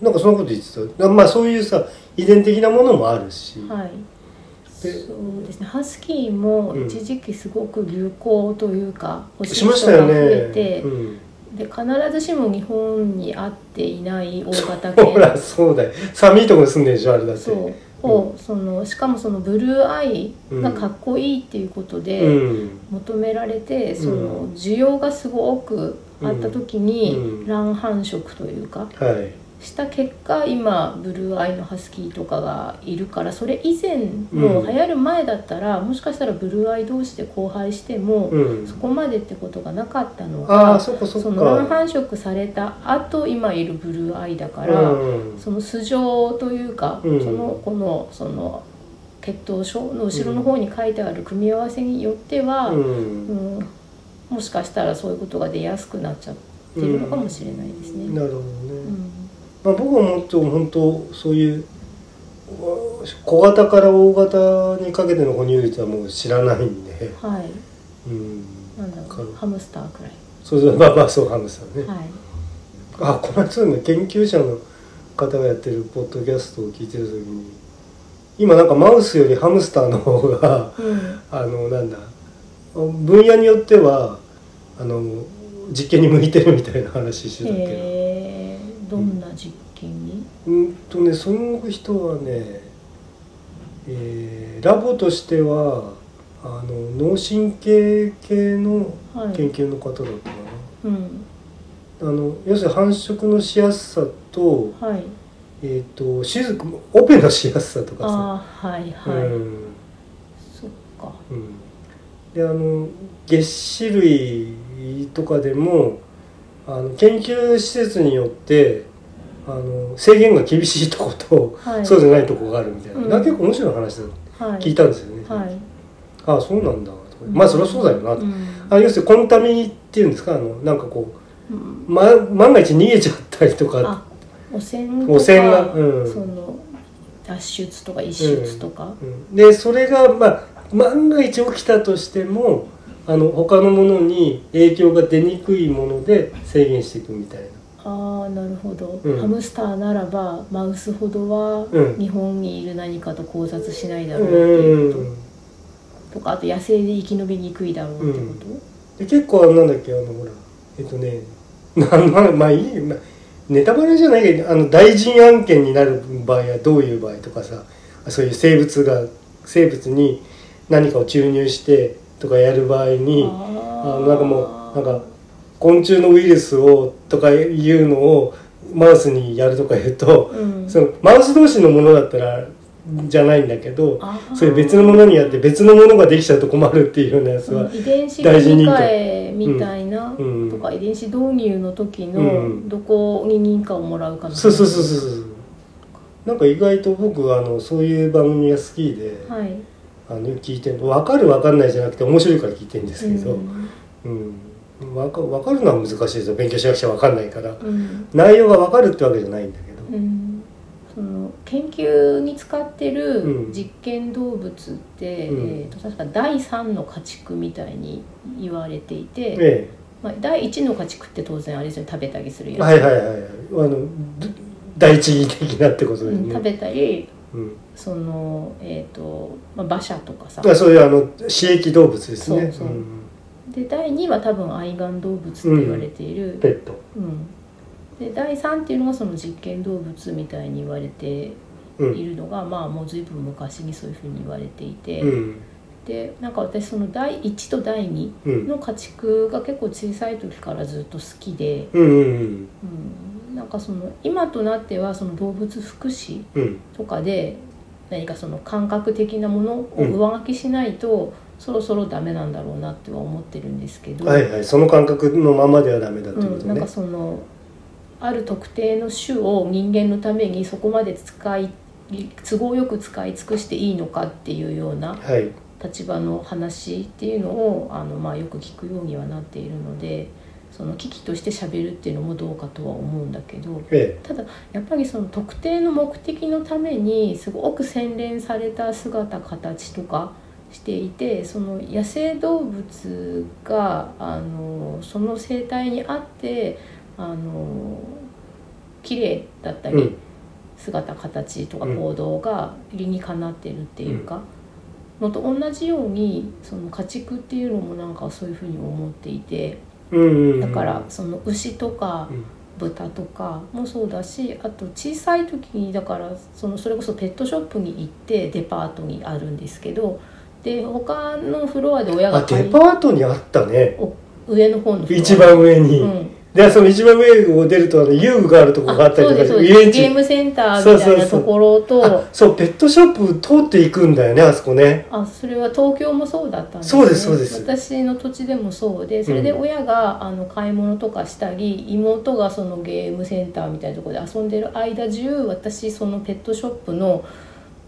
[SPEAKER 1] なんかそんなこと言ってた。まあそういうさ遺伝的なものもあるし、
[SPEAKER 2] はい。
[SPEAKER 1] で
[SPEAKER 2] そうですね。ハスキーも
[SPEAKER 1] うん
[SPEAKER 2] 一時期すごく流行というか、欲しい
[SPEAKER 1] しましたよね。
[SPEAKER 2] 人が増えて、
[SPEAKER 1] うん、
[SPEAKER 2] で必ずしも日本に合っていない大型
[SPEAKER 1] ほら
[SPEAKER 2] 犬
[SPEAKER 1] そうだよ。寒いとこに住んでるでしょあれだって。
[SPEAKER 2] そう。をそのしかもそのブルーアイがかっこいいっていうこと
[SPEAKER 1] う
[SPEAKER 2] で
[SPEAKER 1] ん。
[SPEAKER 2] 求められて、
[SPEAKER 1] ん。
[SPEAKER 2] その需要がすごくあった時に
[SPEAKER 1] うん。
[SPEAKER 2] 乱繁殖というか
[SPEAKER 1] はい
[SPEAKER 2] した結果今ブルーアイのハスキーとかがいるからそれ以前の
[SPEAKER 1] うん。
[SPEAKER 2] 流行る前だったら、もしかしたらブルーアイ同士で交配しても、
[SPEAKER 1] うん。
[SPEAKER 2] そこまでってことがなかったの
[SPEAKER 1] かそ
[SPEAKER 2] の乱繁殖された後今いるブルーアイだから、
[SPEAKER 1] うん。
[SPEAKER 2] その素性というか、
[SPEAKER 1] うん。
[SPEAKER 2] そのこのその血統書の後ろの方に書いてある組み合わせによっては、
[SPEAKER 1] う
[SPEAKER 2] うん
[SPEAKER 1] ん
[SPEAKER 2] もしかしたらそういうことが出やすくなっちゃってるのかもしれないですね。
[SPEAKER 1] なるほどまあ、僕はもっと本当そういう小型から大型にかけての哺乳率はもう知らないんで、
[SPEAKER 2] はい。
[SPEAKER 1] うん、
[SPEAKER 2] なんだろう。ハムスターくらい。
[SPEAKER 1] そうそうまあまあそうハムさんね、
[SPEAKER 2] はい。
[SPEAKER 1] あこの間ね研究者の方がやってるポッドキャストを聞いてる時に今なんかマウスよりハムスターの方が
[SPEAKER 2] うん。
[SPEAKER 1] あのなんだ分野によってはあの実験に向いてるみたいな話してたけど、
[SPEAKER 2] えー、どんな実験に、
[SPEAKER 1] うんとねその人はね、えーラボとしてはあの脳神経系の
[SPEAKER 2] はい。
[SPEAKER 1] 研究の方だったか
[SPEAKER 2] うん。
[SPEAKER 1] な、あの要するに繁殖のしやすさと,、
[SPEAKER 2] はい。
[SPEAKER 1] えー、と手術オペのしやすさとかさ、
[SPEAKER 2] ああはいはい、
[SPEAKER 1] うん。
[SPEAKER 2] そっか。
[SPEAKER 1] うん、であの月種類とかでもあの研究施設によってあの制限が厳しいとこと、
[SPEAKER 2] はい。
[SPEAKER 1] そうじゃないとこがあるみたいな、
[SPEAKER 2] うん。
[SPEAKER 1] 結構面白い話だ
[SPEAKER 2] はい。
[SPEAKER 1] 聞いたんですよね、
[SPEAKER 2] はい。
[SPEAKER 1] ああそうなんだとか。まあそりゃそうだよなと、
[SPEAKER 2] うん。
[SPEAKER 1] あ要するにコンタミっていうんですか？あのなんかこ
[SPEAKER 2] う
[SPEAKER 1] ま、万が一逃げちゃったりとか。
[SPEAKER 2] あ汚染
[SPEAKER 1] 汚染がうん。
[SPEAKER 2] その脱出とか一出とか、
[SPEAKER 1] うん。でそれがまあ万が一起きたとしてもあの他のものに影響が出にくいもので制限していくみたいな。
[SPEAKER 2] ああなるほど、
[SPEAKER 1] うん。
[SPEAKER 2] ハムスターならばマウスほどは
[SPEAKER 1] うん
[SPEAKER 2] 日本にいる何かと考察しないだろうっていう
[SPEAKER 1] うん。
[SPEAKER 2] こと、とかあと野生で生き延びにくいだろうってこと、
[SPEAKER 1] で結構なんだっけあのほらえっとねまあまあいいまあネタバレじゃないけどあの大臣案件になる場合はどういう場合とかさそういう生物が生物に何かを注入してとかやる場合にあ
[SPEAKER 2] あ
[SPEAKER 1] のなんかもうなんか昆虫のウイルスをとかいうのをマウスにやるとか言うと、
[SPEAKER 2] うん。
[SPEAKER 1] そのマウス同士のものだったらじゃないんだけどそういう別のものにやって別のものができちゃうと困るっていうようなやつは、
[SPEAKER 2] 遺伝子組み換えみたいな、
[SPEAKER 1] うん。
[SPEAKER 2] とか遺伝子導入の時
[SPEAKER 1] う
[SPEAKER 2] の
[SPEAKER 1] ん。
[SPEAKER 2] どこに認可をもらうかの。
[SPEAKER 1] そうそうそうそうそう。なんか意外と僕あのそういう番組が好きで、
[SPEAKER 2] はい、
[SPEAKER 1] あの聞いてる分かる分かんないじゃなくて面白いから聞いてるんですけど、
[SPEAKER 2] うん。
[SPEAKER 1] うん、わかわかるのは難しいですよ。勉強しなくちゃわかんないから。
[SPEAKER 2] うん。
[SPEAKER 1] 内容がわかるってわけじゃないんだけど、
[SPEAKER 2] うん、その研究に使って
[SPEAKER 1] う
[SPEAKER 2] る
[SPEAKER 1] ん。
[SPEAKER 2] 実験動物って、
[SPEAKER 1] うん。
[SPEAKER 2] えー、と確か第3の家畜みたいに言われていて、
[SPEAKER 1] え
[SPEAKER 2] まあ、第1の家畜って当然あれですよね。食べたりする
[SPEAKER 1] え
[SPEAKER 2] やつ、
[SPEAKER 1] はいはいはいはい。あのど第一義的なってことですね、
[SPEAKER 2] うん。食べたり
[SPEAKER 1] うん
[SPEAKER 2] その、えーとまあ、馬車とかさ。
[SPEAKER 1] あそういうあの刺激動物ですね。
[SPEAKER 2] そうそう。ん。で第2は多分愛玩動物って言われている、
[SPEAKER 1] ペット。
[SPEAKER 2] うん。で第3っていうのがその実験動物みたいに言われて
[SPEAKER 1] うん。
[SPEAKER 2] いるのが、まあもう随分昔にそういうふうに言われていて、
[SPEAKER 1] うん。
[SPEAKER 2] でなんか私その第1と第2
[SPEAKER 1] うん。
[SPEAKER 2] の家畜が結構小さい時からずっと好きで、
[SPEAKER 1] うんうん。
[SPEAKER 2] うん、なんかその今となってはその動物福祉
[SPEAKER 1] うん。
[SPEAKER 2] とかで何かその感覚的なものを上書きしないと、そろそろダメなんだろうなっては思ってるんですけど、
[SPEAKER 1] はいはい。その感覚のままではダメだってこと
[SPEAKER 2] うん、なん
[SPEAKER 1] ね
[SPEAKER 2] かそのある特定の種を人間のためにそこまで使い都合よく使い尽くしていいのかっていうような
[SPEAKER 1] はい。
[SPEAKER 2] 立場の話っていうのをあの、まあ、よく聞くようにはなっているのでその危機として喋るっていうのもどうかとは思うんだけど
[SPEAKER 1] え
[SPEAKER 2] ただやっぱりその特定の目的のためにすごく洗練された姿形とかしていてその野生動物があのその生態にあってあの綺麗だったり、
[SPEAKER 1] うん。
[SPEAKER 2] 姿形とか
[SPEAKER 1] うん。
[SPEAKER 2] 行動が理にかなってるっていうか、のと同じようにその家畜っていうのもなんかそういうふうに思っていて
[SPEAKER 1] うんうんうん
[SPEAKER 2] だからその牛とか
[SPEAKER 1] うん。
[SPEAKER 2] 豚とかもそうだしあと小さい時にだからそのそれこそペットショップに行ってデパートにあるんですけどで他のフロアで親
[SPEAKER 1] あ
[SPEAKER 2] が
[SPEAKER 1] デパートにあったね。
[SPEAKER 2] お上の方の
[SPEAKER 1] 一番上に、
[SPEAKER 2] うん
[SPEAKER 1] でその一番上を出るとあの遊具があるところがあったりとか遊園地。
[SPEAKER 2] ゲームセンターみたいなところと。
[SPEAKER 1] あそうペットショップ通っていくんだよねあそこね。
[SPEAKER 2] あそれは東京もそうだったんです
[SPEAKER 1] そうですそうです。
[SPEAKER 2] 私の土地でもそうでそれで親が、あの買い物とかしたり妹がそのゲームセンターみたいなところで遊んでる間中私そのペットショップの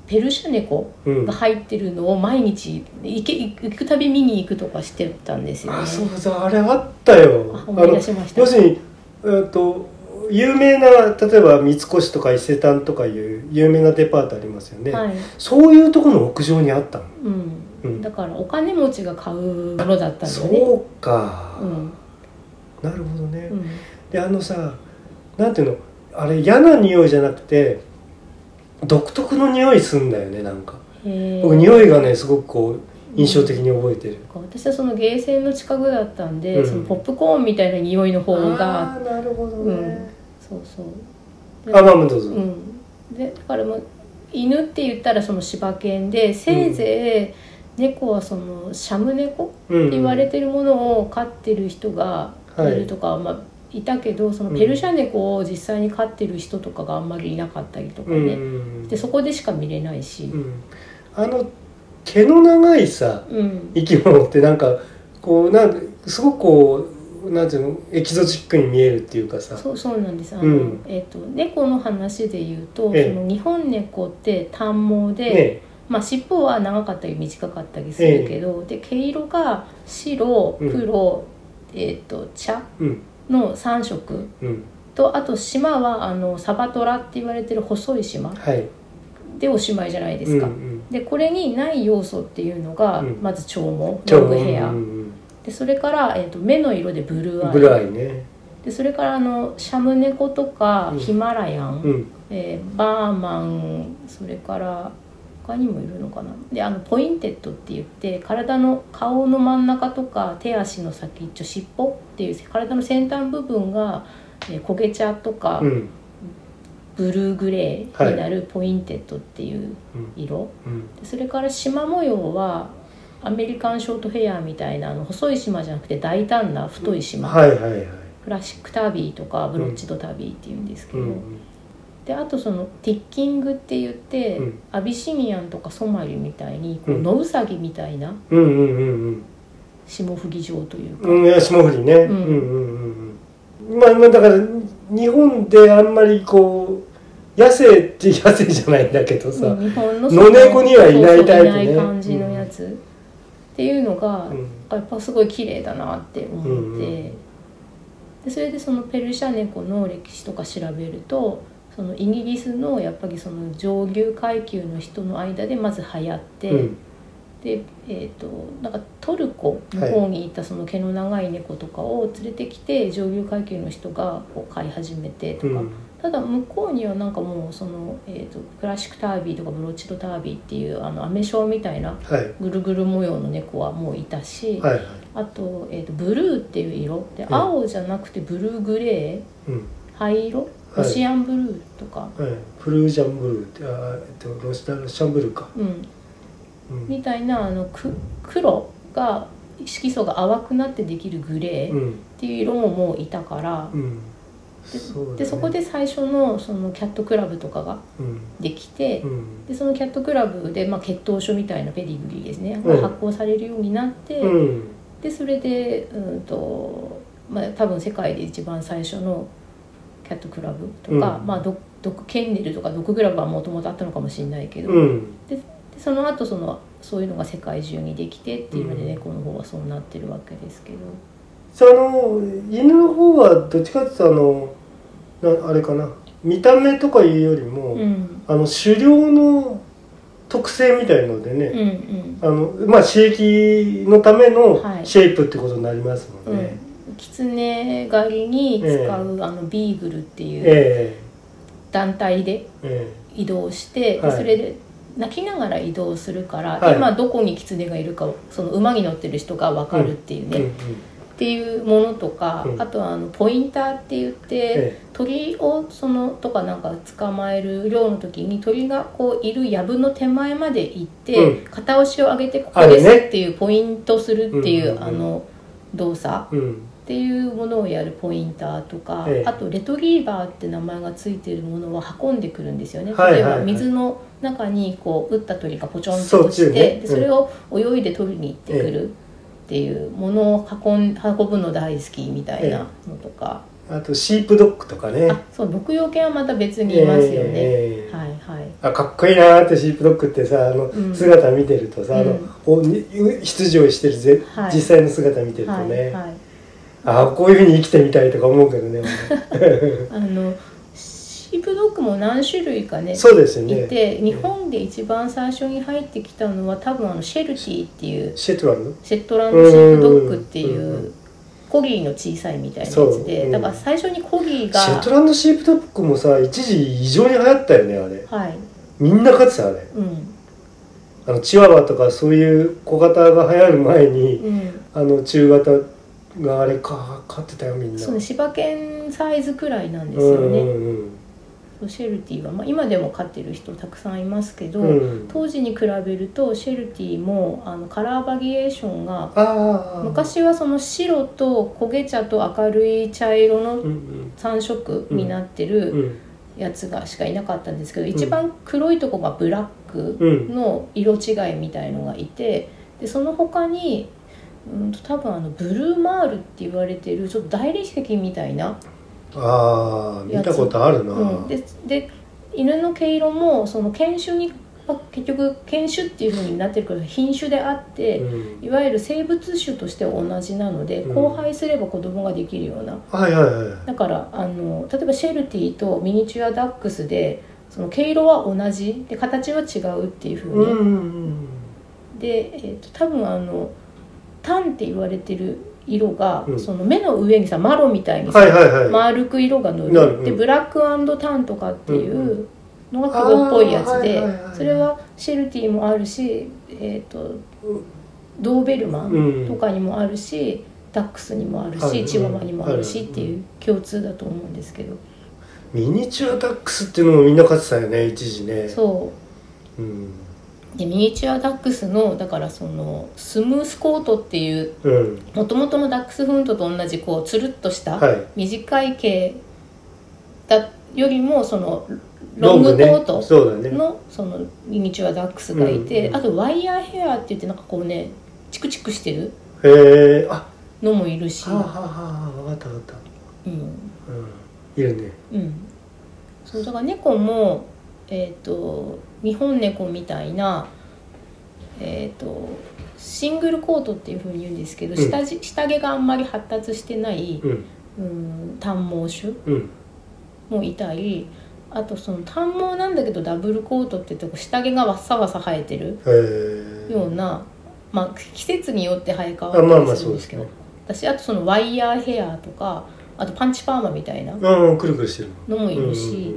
[SPEAKER 2] ペルシャ猫
[SPEAKER 1] うん。
[SPEAKER 2] が入ってるのを毎日行け行くたび見に行くとかしてたんですよね。
[SPEAKER 1] あそうそうあれあったよ。
[SPEAKER 2] あ思い出しました。
[SPEAKER 1] 要するにえっと有名な例えば三越とか伊勢丹とかいう有名なデパートありますよね、
[SPEAKER 2] はい。
[SPEAKER 1] そういうところの屋上にあったの、
[SPEAKER 2] うん。
[SPEAKER 1] うん。
[SPEAKER 2] だからお金持ちが買うものだったんだよね。
[SPEAKER 1] そうか、
[SPEAKER 2] うん。
[SPEAKER 1] なるほどね、
[SPEAKER 2] うん。
[SPEAKER 1] であのさなんていうの？あれ嫌な匂いじゃなくて独特の匂いすんだよねなんか。僕匂いがねすごくこう印象的に覚えてる、
[SPEAKER 2] 私はそのゲーセンの近くだったんで、
[SPEAKER 1] うん。
[SPEAKER 2] そのポップコーンみたいな匂いの方が
[SPEAKER 1] ああなるほどね、
[SPEAKER 2] そうそう。で
[SPEAKER 1] あまあまあどうぞ、
[SPEAKER 2] うん、でだからもう犬って言ったらその柴犬でせいぜい猫はそのシャム猫
[SPEAKER 1] うん
[SPEAKER 2] って言われてるものを飼ってる人がいるとかは、まあいたけどそのペルシャ猫を実際に飼ってる人とかがあんまりいなかったりとか
[SPEAKER 1] うん
[SPEAKER 2] ね、
[SPEAKER 1] うん
[SPEAKER 2] でそこでしか見れないし。
[SPEAKER 1] う、んあの毛の長いさ
[SPEAKER 2] うん。
[SPEAKER 1] 生き物ってなんかこうなんすごくこうなんていうのエキゾチックに見えるっていうかさ。
[SPEAKER 2] そうそうなんです。あの、
[SPEAKER 1] うん。
[SPEAKER 2] えっと猫の話で言うと、
[SPEAKER 1] ええ。
[SPEAKER 2] その日本猫って短毛で、
[SPEAKER 1] ね
[SPEAKER 2] まあ、尻尾は長かったり短かったりするけど、で毛色が白
[SPEAKER 1] うん。
[SPEAKER 2] 黒、えっと茶
[SPEAKER 1] うん
[SPEAKER 2] の3色。
[SPEAKER 1] うん。
[SPEAKER 2] とあと縞はあのサバトラって言われてる細い縞。
[SPEAKER 1] はい。
[SPEAKER 2] でおしまいじゃないですか。
[SPEAKER 1] うんうん。
[SPEAKER 2] でこれにない要素っていうのが、
[SPEAKER 1] うん。
[SPEAKER 2] まず長毛ロングヘア、
[SPEAKER 1] うん
[SPEAKER 2] でそれから、えっと目の色でブルーアイ。
[SPEAKER 1] うんブルーアイね。
[SPEAKER 2] でそれからあのシャム猫とか、
[SPEAKER 1] うん。
[SPEAKER 2] ヒマラヤン、
[SPEAKER 1] うん。
[SPEAKER 2] えーバーマン。それから他にもいるのかな？であのポインテッドって言って体の顔の真ん中とか手足の先っちょ尻尾っていう体の先端部分が、えー焦げ茶とか、
[SPEAKER 1] うん。
[SPEAKER 2] ブルーグレーになるポインテッドっていう色、
[SPEAKER 1] うん。
[SPEAKER 2] でそれから縞模様はアメリカンショートヘアみたいなあの細い縞じゃなくて大胆な太い縞、
[SPEAKER 1] はいはいはい。
[SPEAKER 2] クラシックタビーとかブロッチドタビーっていうんですけど、
[SPEAKER 1] うん
[SPEAKER 2] であとそのティッキングって言って、
[SPEAKER 1] うん。
[SPEAKER 2] アビシニアンとかソマリみたいにこう
[SPEAKER 1] うん。
[SPEAKER 2] 野ウサギみたいな
[SPEAKER 1] うんうんうん
[SPEAKER 2] 霜降り状というか、
[SPEAKER 1] うんうんいや霜降りね、
[SPEAKER 2] ん。
[SPEAKER 1] うん、うんうんうん。まあまあだから日本であんまりこう野生って野生じゃないんだけどさ、
[SPEAKER 2] うん日本の
[SPEAKER 1] 野猫にはいないタイプね。
[SPEAKER 2] いない感じのやつ、っていうのが、
[SPEAKER 1] うん。
[SPEAKER 2] やっぱすごい綺麗だなって思って、
[SPEAKER 1] うんうん。
[SPEAKER 2] でそれでそのペルシャ猫の歴史とか調べるとそのイギリスのやっぱりその上流階級の人の間でまず流行って、
[SPEAKER 1] うん。
[SPEAKER 2] で、えー、となんかトルコの方にいたその毛の長い猫とかを連れてきて上流階級の人がこう飼い始めてとか、
[SPEAKER 1] うん。
[SPEAKER 2] ただ向こうにはなんかもうその、えー、とクラシックタービーとかブロッチドタービーっていうあのアメショウみたいな
[SPEAKER 1] はい。
[SPEAKER 2] ぐるぐる模様の猫はもういたし、
[SPEAKER 1] はいはい。
[SPEAKER 2] あと,、えー、とブルーっていう色。で
[SPEAKER 1] うん。
[SPEAKER 2] 青じゃなくてブルーグレー。
[SPEAKER 1] うん。
[SPEAKER 2] 灰色
[SPEAKER 1] はい。
[SPEAKER 2] ロシアンブルーとか、
[SPEAKER 1] はい。フルージャンブルーってあえっとロシロシャンブルーか、
[SPEAKER 2] うん、
[SPEAKER 1] うん。
[SPEAKER 2] みたいなあのく黒が色素が淡くなってできるグレーっ
[SPEAKER 1] うん。
[SPEAKER 2] ていう色ももういたから、
[SPEAKER 1] うん。そうだね。
[SPEAKER 2] でそこで最初のそのキャットクラブとかが
[SPEAKER 1] うん。
[SPEAKER 2] できて、
[SPEAKER 1] うん。
[SPEAKER 2] でそのキャットクラブで、まあ、血統書みたいなペディグリーですね、
[SPEAKER 1] うん。
[SPEAKER 2] が発行されるようになって、
[SPEAKER 1] うん。
[SPEAKER 2] でそれでうんと、まあ、多分世界で一番最初のキャットクラブとか、
[SPEAKER 1] うん。
[SPEAKER 2] まあ、ドドッグケンネルとかドッグクラブはもともとあったのかもしれないけど、
[SPEAKER 1] うん。
[SPEAKER 2] でその後そのそういうのが世界中にできてっていうので
[SPEAKER 1] うん。
[SPEAKER 2] 猫の方はそうなってるわけですけど。
[SPEAKER 1] その犬の方はどっちかっていうとあのなあれかな。見た目とかいうよりも、
[SPEAKER 2] うん。
[SPEAKER 1] あの狩猟の特性みたいのでね、
[SPEAKER 2] うんうん。
[SPEAKER 1] あのまあ刺激のための
[SPEAKER 2] はい。
[SPEAKER 1] シェイプってことになりますもんね、
[SPEAKER 2] うん、キツネ狩りに使う、あのビーグルっていう
[SPEAKER 1] え
[SPEAKER 2] 団体で
[SPEAKER 1] ええ。
[SPEAKER 2] 移動して、それで泣きながら移動するから、
[SPEAKER 1] はい。
[SPEAKER 2] 今どこにキツネがいるかをその馬に乗ってる人が分かるっていうね、
[SPEAKER 1] えうんうん。
[SPEAKER 2] っていうものとか、
[SPEAKER 1] うん。
[SPEAKER 2] あとはあのポインターって言って、
[SPEAKER 1] え
[SPEAKER 2] 鳥をそのとかなんか捕まえる漁の時に鳥がこういる藪の手前まで行って、
[SPEAKER 1] うん。
[SPEAKER 2] 片押しを上げてここですっていうポイントするっていう、
[SPEAKER 1] うんうんうん。
[SPEAKER 2] あの動作。
[SPEAKER 1] うん
[SPEAKER 2] っていうものをやるポインターとか、
[SPEAKER 1] ええ。
[SPEAKER 2] あとレトリーバーって名前がついてるものは運んでくるんですよね、
[SPEAKER 1] はいはいはい。
[SPEAKER 2] 例えば水の中にこう打った鳥がポチョンと落ちて、
[SPEAKER 1] ね
[SPEAKER 2] でそれを泳いで取りに行ってくるっていうものを運ん運ぶの大好きみたいなのとか、
[SPEAKER 1] あとシープドッグとかね。
[SPEAKER 2] あそう牧羊犬はまた別にいますよね、
[SPEAKER 1] ええ。
[SPEAKER 2] はいはい。
[SPEAKER 1] あかっこいいなーってシープドッグってさあの、
[SPEAKER 2] うん。
[SPEAKER 1] 姿見てるとさ、あの
[SPEAKER 2] うん。
[SPEAKER 1] おに出場してるぜ、
[SPEAKER 2] はい。
[SPEAKER 1] 実際の姿見てると
[SPEAKER 2] はい
[SPEAKER 1] ね、
[SPEAKER 2] はい
[SPEAKER 1] あこういうふうに生きてみたいとか思うけどね
[SPEAKER 2] あのシープドッグも何種類かね
[SPEAKER 1] そうですよね。
[SPEAKER 2] いて日本で一番最初に入ってきたのは多分あのシェルティっていう
[SPEAKER 1] シェトランド
[SPEAKER 2] シェットランドシープドッグってい
[SPEAKER 1] う
[SPEAKER 2] コギーの小さいみたいなやつ
[SPEAKER 1] そううん
[SPEAKER 2] でだから最初にコギーが
[SPEAKER 1] シェトランドシープドッグもさ一時異常に流行ったよねあれ。
[SPEAKER 2] はい。
[SPEAKER 1] みんな飼ってたあれ。
[SPEAKER 2] うん。
[SPEAKER 1] あのチワワとかそういう小型が流行る前に
[SPEAKER 2] うん。
[SPEAKER 1] あの中型があれか飼ってたよみんな。
[SPEAKER 2] そうね柴犬サイズくらいなんです
[SPEAKER 1] うん
[SPEAKER 2] よね。
[SPEAKER 1] うん
[SPEAKER 2] そうシェルティは、まあ、今でも飼ってる人たくさんいますけど、
[SPEAKER 1] うん。うん
[SPEAKER 2] 当時に比べるとシェルティもあのカラーバリエーションが昔はその白と焦げ茶と明るい茶色の
[SPEAKER 1] うんうん。
[SPEAKER 2] 3色になって
[SPEAKER 1] う
[SPEAKER 2] る
[SPEAKER 1] ん。
[SPEAKER 2] やつがしかいなかったんですけど、一番黒いとこがブラック
[SPEAKER 1] うん
[SPEAKER 2] の色違いみたいのがいてでその他にうんと多分あのブルーマールって言われてるちょっと大理石みたいな、
[SPEAKER 1] ああ見たことあるな、
[SPEAKER 2] うん、でで犬の毛色もその犬種にまあ結局犬種っていう風になってるから品種であって、
[SPEAKER 1] うん。
[SPEAKER 2] いわゆる生物種としては同じなので、
[SPEAKER 1] うん。
[SPEAKER 2] 交配すれば子供ができるような。
[SPEAKER 1] はいはいはい。
[SPEAKER 2] だからあの例えばシェルティとミニチュアダックスでその毛色は同じで形は違うっていう風に、
[SPEAKER 1] うんうんうん。
[SPEAKER 2] で、えー、と多分あのタンって言われてる色が、
[SPEAKER 1] うん。
[SPEAKER 2] その目の上にさマロみたいにさ、
[SPEAKER 1] はいはいはい、
[SPEAKER 2] 丸く色が塗
[SPEAKER 1] なる。うん。
[SPEAKER 2] ブラックタンとかってい
[SPEAKER 1] う
[SPEAKER 2] のが黒っぽいやつでそれはシェルティもあるし、えー、とドーベルマンとかにもあるし、ダックスにもあるし、
[SPEAKER 1] はい
[SPEAKER 2] チワワにもあるし
[SPEAKER 1] はい。
[SPEAKER 2] っていう共通だと思うんですけど、
[SPEAKER 1] ミニチュアダックスっていうのもみんな飼ってたよね一時ね、
[SPEAKER 2] そう。
[SPEAKER 1] ん、
[SPEAKER 2] うでミニチュアダックスのだからそのスムースコートっていう
[SPEAKER 1] うん。
[SPEAKER 2] もともとのダックスフントと同じこうつるっとした
[SPEAKER 1] はい。
[SPEAKER 2] 短い毛だよりもそのロングコートのそのミニチュアダックスがいて、
[SPEAKER 1] うん
[SPEAKER 2] あとワイヤーヘアって言ってなんかこうねチクチクしてるのもいるし、
[SPEAKER 1] はあはあはあ分かった分かっ
[SPEAKER 2] うん。
[SPEAKER 1] たうん。いるね。
[SPEAKER 2] うん、そうだから猫も、えー、と日本猫みたいな、えー、とシングルコートっていうふうに言うんですけど、
[SPEAKER 1] うん。
[SPEAKER 2] 下地下着があんまり発達してない、
[SPEAKER 1] うん。
[SPEAKER 2] うん、短毛種
[SPEAKER 1] うん。
[SPEAKER 2] もいたりあとその短毛なんだけどダブルコートって言って下着がわっさわさ生えてるような、まあ、季節によって生え変わったりするんですけど、私あとそのワイヤーヘアとかあとパンチパーマみたいな
[SPEAKER 1] うんくるしてる。
[SPEAKER 2] のもいるし、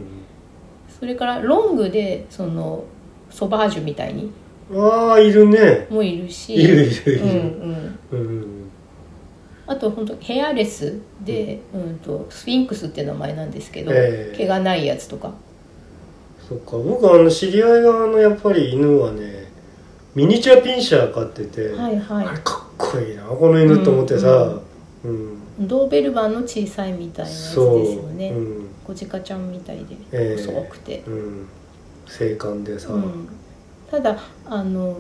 [SPEAKER 2] それからロングでそのソバージュみたいに。
[SPEAKER 1] うんうんああいるね。
[SPEAKER 2] もいるし。
[SPEAKER 1] いるいるいる。
[SPEAKER 2] うんうん、
[SPEAKER 1] うん
[SPEAKER 2] あと本当ヘアレスで、うん、とスフィンクスっていう名前なんですけど、
[SPEAKER 1] ええ。
[SPEAKER 2] 毛がないやつとか。
[SPEAKER 1] そっか。僕あの知り合いがあのやっぱり犬はねミニチュアピンシャー飼ってて、
[SPEAKER 2] はいは
[SPEAKER 1] あれかっこいいな。この犬と思ってさ、うん
[SPEAKER 2] いドーベルマンの小さいみたいなやつですよね。
[SPEAKER 1] うん
[SPEAKER 2] 小鹿ちゃんみたいで
[SPEAKER 1] ええ。
[SPEAKER 2] 細くて、
[SPEAKER 1] うん、精悍でさ、
[SPEAKER 2] うん、ただあの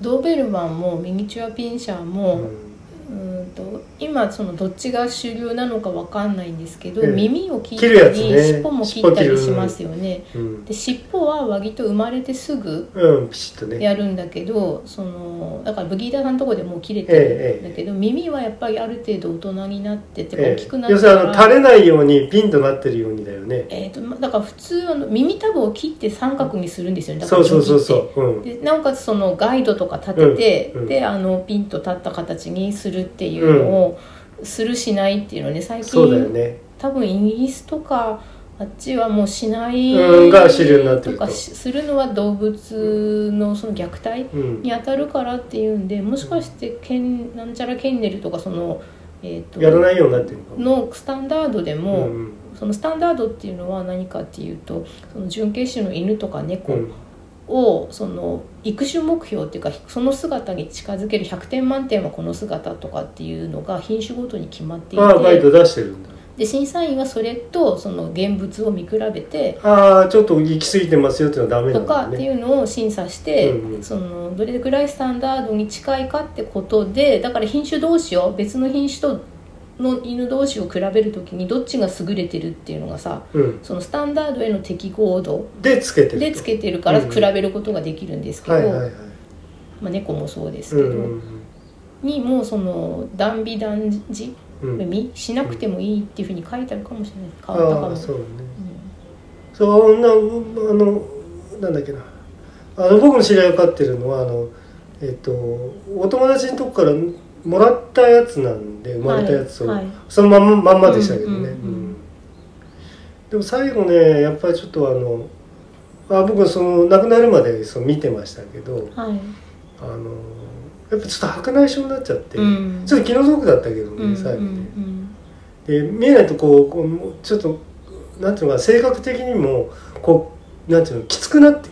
[SPEAKER 2] ドーベルマンもミニチュアピンシャー
[SPEAKER 1] う
[SPEAKER 2] も、
[SPEAKER 1] ん
[SPEAKER 2] うんと今そのどっちが主流なのかわかんないんですけど、
[SPEAKER 1] ええ。
[SPEAKER 2] 耳を切ったり、
[SPEAKER 1] ね。
[SPEAKER 2] 尻尾も切ったりしますよね。
[SPEAKER 1] うん。
[SPEAKER 2] で尻尾は割と生まれてすぐ
[SPEAKER 1] うん、ピシッとね。
[SPEAKER 2] やるんだけどそのだからブギーダーさんのとこでもう切れてるんだけど、耳はやっぱりある程度大人になってて
[SPEAKER 1] え
[SPEAKER 2] 大きくなって
[SPEAKER 1] え要するにあの垂れないようにピンとなってるようにだよね。
[SPEAKER 2] えー、とまだから普通あの耳たぶを切って三角にするんですよ。ねだか
[SPEAKER 1] そうそうそう。そう、うん、
[SPEAKER 2] でなおかつそのガイドとか立てて、
[SPEAKER 1] うん。うん。
[SPEAKER 2] であのピンと立った形にするっていうのを、するしないっていうのね最
[SPEAKER 1] そうだよ
[SPEAKER 2] 近、
[SPEAKER 1] ね。
[SPEAKER 2] 多分イギリスとかあっちはもうしない
[SPEAKER 1] うんが主流になってると。
[SPEAKER 2] とかしするのは動物のその虐待
[SPEAKER 1] うん。
[SPEAKER 2] に当たるからっていうんでもしかしてケンなんちゃらケンネルとかその、えー、と
[SPEAKER 1] やらないようになってるの
[SPEAKER 2] スタンダードでも、
[SPEAKER 1] うん
[SPEAKER 2] そのスタンダードっていうのは何かっていうとその準決種の犬とか猫
[SPEAKER 1] うん
[SPEAKER 2] をその育種目標っていうかその姿に近づける100点満点はこの姿とかっていうのが品種ごとに決まってい
[SPEAKER 1] ああガイ
[SPEAKER 2] て
[SPEAKER 1] ド出してるんだ。
[SPEAKER 2] で審査員はそれとその現物を見比べて
[SPEAKER 1] ああちょっと行き過ぎてますよっていうのはダメな
[SPEAKER 2] と
[SPEAKER 1] んだね。
[SPEAKER 2] かっていうのを審査して、
[SPEAKER 1] うんうん。
[SPEAKER 2] そのどれぐらいスタンダードに近いかってことでだから品種同士を別の品種との犬同士を比べるときにどっちが優れてるっていうのがさ
[SPEAKER 1] うん。
[SPEAKER 2] そのスタンダードへの適合度
[SPEAKER 1] でつけてると。
[SPEAKER 2] でつけてるから
[SPEAKER 1] うん
[SPEAKER 2] 比べることができるんですけど、まあ、猫もそうですけど、
[SPEAKER 1] うんうん
[SPEAKER 2] にもうその断尾断じ
[SPEAKER 1] うん。
[SPEAKER 2] しなくてもいいっていうふうに書いてあるかもしれない。変わったかも。
[SPEAKER 1] そうね。そうなあのなんだっけな。あの僕の知り合いが飼ってるのはあのえっとお友達のとこからもらったやつなんで
[SPEAKER 2] うん
[SPEAKER 1] 生まれたやつを、
[SPEAKER 2] はいはい。
[SPEAKER 1] そのまんままんまでしたけどね、
[SPEAKER 2] うんうんうん。
[SPEAKER 1] うん。でも最後ねやっぱりちょっとあのあ僕その亡くなるまでそう見てましたけど
[SPEAKER 2] はい。
[SPEAKER 1] あのやっぱちょっと白内障になっちゃって、
[SPEAKER 2] うん。
[SPEAKER 1] ちょっと気の毒だったけどね、
[SPEAKER 2] うん
[SPEAKER 1] 最後ね、
[SPEAKER 2] うん。
[SPEAKER 1] で見えないとこうこうちょっとなんていうのかな性格的にもこうなんていうのきつくなって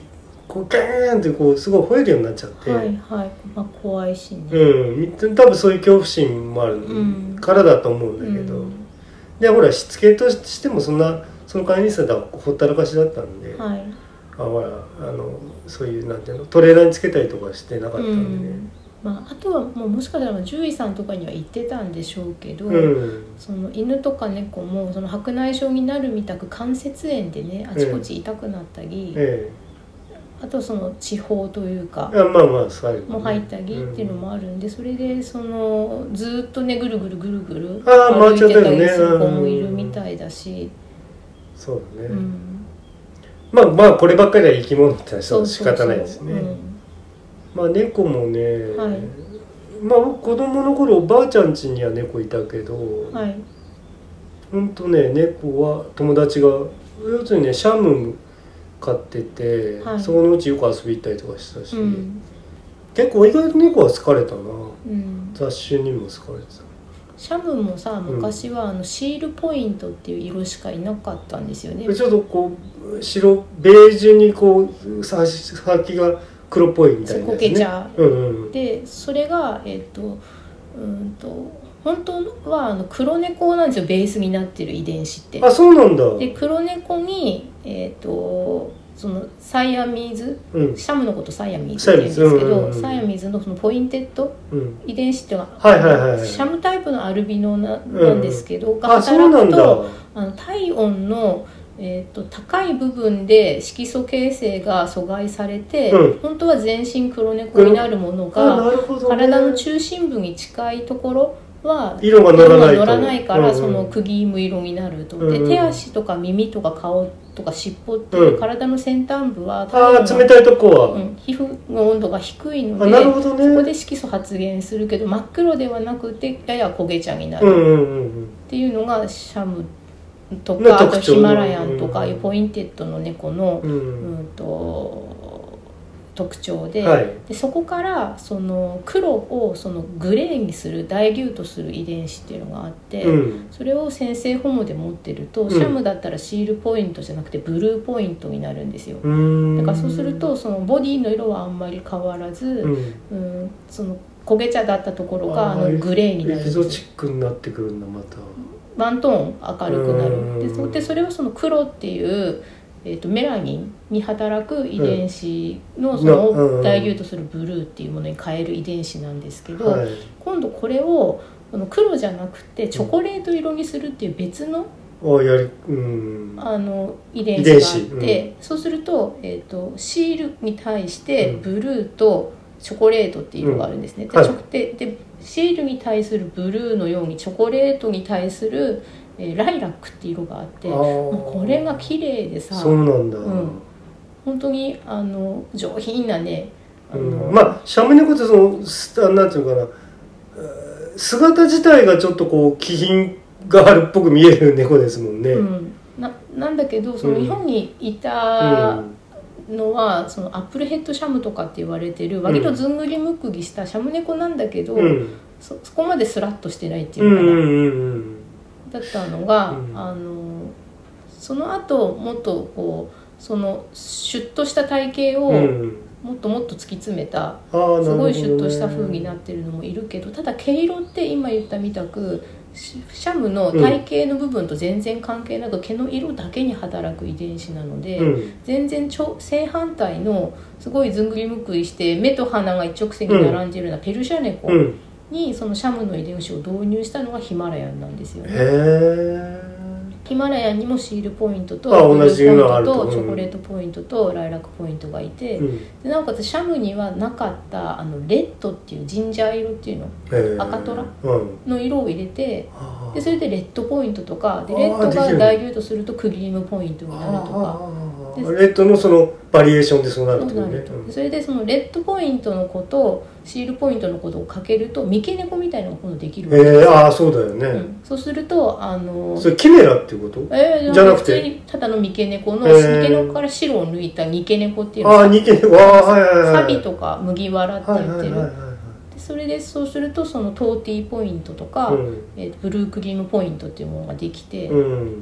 [SPEAKER 1] こうガーンってこうすごい吠えるようになっちゃって、
[SPEAKER 2] うんはいはい、まあ、怖いしね、
[SPEAKER 1] うん。み多分そういう恐怖心もある
[SPEAKER 2] うん。
[SPEAKER 1] からだと思うんだけど、
[SPEAKER 2] うん。
[SPEAKER 1] でほらしつけとしてもそんなその飼い主さんとはほったらかしだったんで、
[SPEAKER 2] はい。
[SPEAKER 1] あほらあのそういうなんていうのトレーラーにつけたりとかしてなかったんでね。
[SPEAKER 2] まあ、あとはもうもしかしたら獣医さんとかには言ってたんでしょうけど、
[SPEAKER 1] うん。
[SPEAKER 2] その犬とか猫もその白内障になるみたく関節炎でねあちこち痛くなったり、
[SPEAKER 1] え
[SPEAKER 2] あとその地方というか
[SPEAKER 1] えあまあまあ最後ね。
[SPEAKER 2] も入ったりっていうのもあるんでそれでそのずっとねぐるぐるぐるぐる
[SPEAKER 1] あー回
[SPEAKER 2] 歩いて
[SPEAKER 1] っちゃった
[SPEAKER 2] りする子もいるみたいだし、
[SPEAKER 1] そうだね、
[SPEAKER 2] うん、
[SPEAKER 1] まあまあこればっかりは生き物って
[SPEAKER 2] そう
[SPEAKER 1] 仕方ないですね。
[SPEAKER 2] うん。
[SPEAKER 1] まあ猫もね、
[SPEAKER 2] はい。
[SPEAKER 1] まあ僕子供の頃おばあちゃん家には猫いたけど、
[SPEAKER 2] はい。
[SPEAKER 1] ほんとね猫は友達が要するにねシャム飼ってて、
[SPEAKER 2] はい。
[SPEAKER 1] そのうちよく遊び行ったりとかしたし、
[SPEAKER 2] うん。
[SPEAKER 1] 結構意外と猫は好かれたな。
[SPEAKER 2] うん、
[SPEAKER 1] 雑種にも好かれてた。
[SPEAKER 2] シャムもさ昔はあのシールポイントっていう色しかいなかったんですよね。
[SPEAKER 1] でちょっとこう白ベージュにこうさ先が黒っぽいみたいなね、
[SPEAKER 2] こけちゃ
[SPEAKER 1] うんうん。
[SPEAKER 2] でそれがえっ、とうんと本当はあの黒猫なんですよベースになってる遺伝子って。
[SPEAKER 1] あそうなんだ。
[SPEAKER 2] で黒猫にえっ、とそのサイアミーズ
[SPEAKER 1] うん。
[SPEAKER 2] シャムのことサイアミーズって言うんですけどサイアミーズのそのポインテッド？
[SPEAKER 1] うん。
[SPEAKER 2] 遺伝子っていうのは、シャムタイプのアルビノななんですけど、
[SPEAKER 1] うなん。だ
[SPEAKER 2] 働くとあの体温のえー、と高い部分で色素形成が阻害されて、
[SPEAKER 1] うん。
[SPEAKER 2] 本当は全身黒猫になるもの
[SPEAKER 1] あ
[SPEAKER 2] が、
[SPEAKER 1] ね、
[SPEAKER 2] 体の中心部に近いところは
[SPEAKER 1] 色が乗らないと。
[SPEAKER 2] 乗らないから、その釘ム色になると、で手足とか耳とか顔とか尻尾って
[SPEAKER 1] う
[SPEAKER 2] いうん。体の先端部は
[SPEAKER 1] ああ冷たいとこは、
[SPEAKER 2] うん、皮膚の温度が低いの
[SPEAKER 1] あ
[SPEAKER 2] で
[SPEAKER 1] なるほどね。
[SPEAKER 2] そこで色素発現するけど真っ黒ではなくてやや焦げ茶になる。っていうのがシャムと
[SPEAKER 1] の
[SPEAKER 2] かあとヒマラヤンとか
[SPEAKER 1] うん
[SPEAKER 2] いうポインテッドの猫の、
[SPEAKER 1] う
[SPEAKER 2] うんん、と特徴で,、
[SPEAKER 1] はい。
[SPEAKER 2] でそこからその黒をそのグレーにするダイリュートする遺伝子っていうのがあって、
[SPEAKER 1] うん。
[SPEAKER 2] それを劣性ホモで持ってると、
[SPEAKER 1] ん。
[SPEAKER 2] シャムだったらシールポイントじゃなくてブルーポイントになるんですよ。だからそうするとそのボディの色はあんまり変わらず、
[SPEAKER 1] うん。
[SPEAKER 2] うん、その焦げ茶だったところがあのグレーになるん
[SPEAKER 1] エゾチックになってくるんだまた。
[SPEAKER 2] ワントーン明るくな
[SPEAKER 1] うん
[SPEAKER 2] る。でそでそれはその黒っていう、えー、とメラニンに働く遺伝子のその
[SPEAKER 1] うん。
[SPEAKER 2] ダイリュートするブルーっていうものに変える遺伝子なんですけど、
[SPEAKER 1] はい。
[SPEAKER 2] 今度これをこの黒じゃなくてチョコレート色にするっていう別の
[SPEAKER 1] うん。
[SPEAKER 2] あの遺伝子があって、
[SPEAKER 1] 遺伝
[SPEAKER 2] そうすると,、えー、とシールに対して
[SPEAKER 1] うん。
[SPEAKER 2] ブルーとチョコレートっていう色があるんですね。で
[SPEAKER 1] はい。
[SPEAKER 2] でシールに対するブルーのようにチョコレートに対する、えーライラックっていう色があって
[SPEAKER 1] あ
[SPEAKER 2] も
[SPEAKER 1] ー
[SPEAKER 2] うこれが綺麗でさ
[SPEAKER 1] そうなんだ、
[SPEAKER 2] うん。本当にあの上品なねあの、
[SPEAKER 1] うん。まあシャム猫ってそのすあなんていうのかな。えー姿自体がちょっとこう気品があるっぽく見える猫ですもんね、
[SPEAKER 2] うん、ななんだけどその
[SPEAKER 1] うん。
[SPEAKER 2] 日本にいたのは、そのアップルヘッドシャムとかって言われてる割とずんぐりむっくりしたシャム猫なんだけど、
[SPEAKER 1] うん。
[SPEAKER 2] そそこまでスラッとしてないって
[SPEAKER 1] うん
[SPEAKER 2] いううのかな、
[SPEAKER 1] んうん
[SPEAKER 2] だったのが、
[SPEAKER 1] うん。
[SPEAKER 2] あのその後もっとこうそのシュッとした体型を
[SPEAKER 1] うん。うん
[SPEAKER 2] もっともっと突き詰めた、
[SPEAKER 1] あーなるほどね。
[SPEAKER 2] すごいシュッとした風になってるのもいるけどただ毛色って今言ったみたくシシャムの体型の部分と全然関係なく毛の色だけに働く遺伝子なので、
[SPEAKER 1] うん。
[SPEAKER 2] 全然ちょ正反対のすごいずんぐりむっくりして目と鼻が一直線に並んでるようなペルシャ猫
[SPEAKER 1] うん
[SPEAKER 2] にそのシャムの遺伝子を導入したのがヒマラヤンなんですよね。ヒマラヤンにもシールポイントと
[SPEAKER 1] あ
[SPEAKER 2] ブルー
[SPEAKER 1] 同じ
[SPEAKER 2] ポイントとチョコレートポイントとライラックポイントがいて、
[SPEAKER 1] うん。
[SPEAKER 2] でなおかつシャムにはなかったあのレッドっていうジンジャー色っていうの赤トラ
[SPEAKER 1] うん。
[SPEAKER 2] の色を入れて
[SPEAKER 1] あー。
[SPEAKER 2] でそれでレッドポイントとかでレッドがダイリュートするとクリームポイントになるとか。
[SPEAKER 1] レッドのそのバリエーションでそうなるってことね。
[SPEAKER 2] それでそのレッドポイントの子とシールポイントのことをかけると三毛猫みたいなのが今度できる。わけですよ、
[SPEAKER 1] えー、ああそうだよね、
[SPEAKER 2] うん、そうするとあの
[SPEAKER 1] それキメラっていうこと？
[SPEAKER 2] えー、
[SPEAKER 1] じゃなくて？
[SPEAKER 2] 普通にただの三毛猫の、
[SPEAKER 1] えー。
[SPEAKER 2] 三毛猫から白を抜いた二毛猫っていう
[SPEAKER 1] ああ似てるああはいはいはい
[SPEAKER 2] サビとか麦わらって
[SPEAKER 1] はい
[SPEAKER 2] 言ってる、
[SPEAKER 1] はいはいはい。
[SPEAKER 2] でそれでそうするとそのトーティーポイントとか、
[SPEAKER 1] うん。
[SPEAKER 2] えーブルークリームポイントっていうものができて、
[SPEAKER 1] うん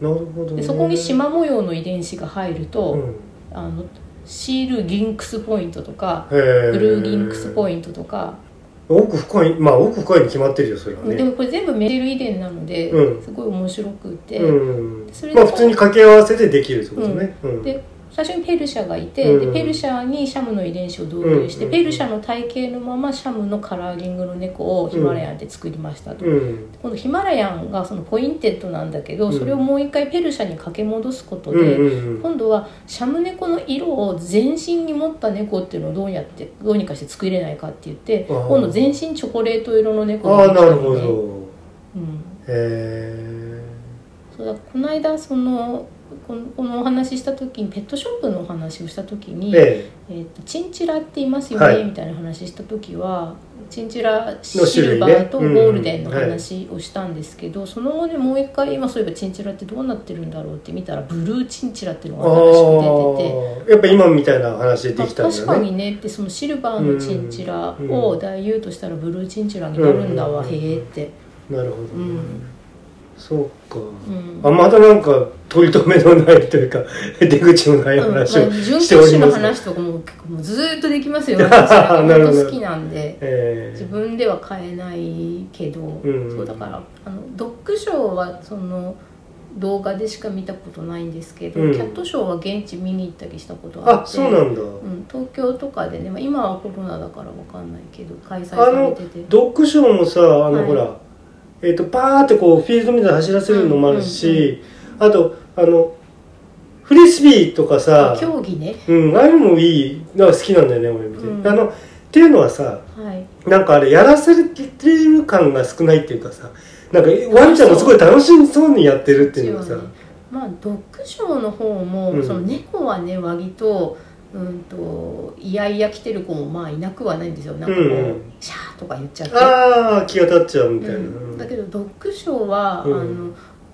[SPEAKER 1] なるほど、ね、
[SPEAKER 2] でそこに縞模様の遺伝子が入ると、
[SPEAKER 1] うん。
[SPEAKER 2] あのシールリンクスポイントとかブルーリンクスポイントとか、
[SPEAKER 1] 奥深いまあ奥深いに決まってるよそれはね。
[SPEAKER 2] でもこれ全部メンデル遺伝なので、
[SPEAKER 1] うん。
[SPEAKER 2] すごい面白くて、
[SPEAKER 1] うん。
[SPEAKER 2] それで
[SPEAKER 1] まあ普通に掛け合わせてできるってことね、うん。
[SPEAKER 2] で最初にペルシャがいて、
[SPEAKER 1] うん。
[SPEAKER 2] でペルシャにシャムの遺伝子を導入して、
[SPEAKER 1] うん。
[SPEAKER 2] ペルシャの体型のままシャムのカラーリングの猫をヒマラヤンで作りましたと、
[SPEAKER 1] うん。
[SPEAKER 2] 今度ヒマラヤンがそのポインテッドなんだけど、
[SPEAKER 1] うん。
[SPEAKER 2] それをもう一回ペルシャに掛け戻すこと
[SPEAKER 1] うん
[SPEAKER 2] で、今度はシャム猫の色を全身に持った猫っていうのをどうやってどうにかして作れないかって言って今度全身チョコレート色の猫ができたので、
[SPEAKER 1] なるほど。
[SPEAKER 2] うん、
[SPEAKER 1] へ
[SPEAKER 2] そうだこの間そのこのこのお話しした時にペットショップのお話をした時に、
[SPEAKER 1] ええ。
[SPEAKER 2] えーとチンチラっていますよね、
[SPEAKER 1] はい。
[SPEAKER 2] みたいな話した時はチンチラシルバーとゴ
[SPEAKER 1] うん
[SPEAKER 2] ールデンの話をしたんですけど、その後でもう一回今そういえばチンチラってどうなってるんだろうって見たらブルーチンチラっていうの
[SPEAKER 1] あ
[SPEAKER 2] が新しく出てて。
[SPEAKER 1] あやっぱ今みたいな話でできたんだ
[SPEAKER 2] 確かにね。ってそのシルバーのチンチラ
[SPEAKER 1] うん
[SPEAKER 2] を大優としたらブルーチンチラになるんだわ、
[SPEAKER 1] うん
[SPEAKER 2] へえって、
[SPEAKER 1] なるほど、ね。
[SPEAKER 2] うん
[SPEAKER 1] そうか、
[SPEAKER 2] うん。
[SPEAKER 1] あまたなんか取り留めのないというか 出口のない
[SPEAKER 2] うんまあ、
[SPEAKER 1] 話を
[SPEAKER 2] 準
[SPEAKER 1] しております、
[SPEAKER 2] 教師の話とかも結構もうずーっとできますよ 私は
[SPEAKER 1] なるほど。
[SPEAKER 2] 本当好きなんで
[SPEAKER 1] え
[SPEAKER 2] 自分では買えないけど、
[SPEAKER 1] ん。
[SPEAKER 2] そうだからあのドッグショーはその動画でしか見たことないんですけど、
[SPEAKER 1] うん。
[SPEAKER 2] キャットショーは現地見に行ったりしたことがあ
[SPEAKER 1] あ
[SPEAKER 2] って
[SPEAKER 1] そうなんだ、
[SPEAKER 2] うん、東京とかでね、まあ、今はコロナだからわかんないけど開催されてて。
[SPEAKER 1] ドッグショーもさあの、
[SPEAKER 2] はい。
[SPEAKER 1] ほらえっ、とパーってこうフィールドみたいに走らせるのもあるし、あとあのフリスビーとかさ
[SPEAKER 2] 競技ね。
[SPEAKER 1] うんああいうのもいいなんか好きなんだよね俺見て、
[SPEAKER 2] うん。
[SPEAKER 1] あのっていうのはさ
[SPEAKER 2] はい。
[SPEAKER 1] なんかあれやらせてる感が少ないっていうかさなんかワンちゃんもすごい楽しそうにやってるっていうのがさ、
[SPEAKER 2] ね。まあドッグショーの方も、
[SPEAKER 1] うん。
[SPEAKER 2] その猫はね割とうんといやいや来てる子もまあいなくはないんですよ。なんかこう、
[SPEAKER 1] うんうん。
[SPEAKER 2] シャーとか言っちゃって。
[SPEAKER 1] ああ気が立っちゃうみたいな、
[SPEAKER 2] うん。だけどドッグショーは、
[SPEAKER 1] うん。
[SPEAKER 2] あの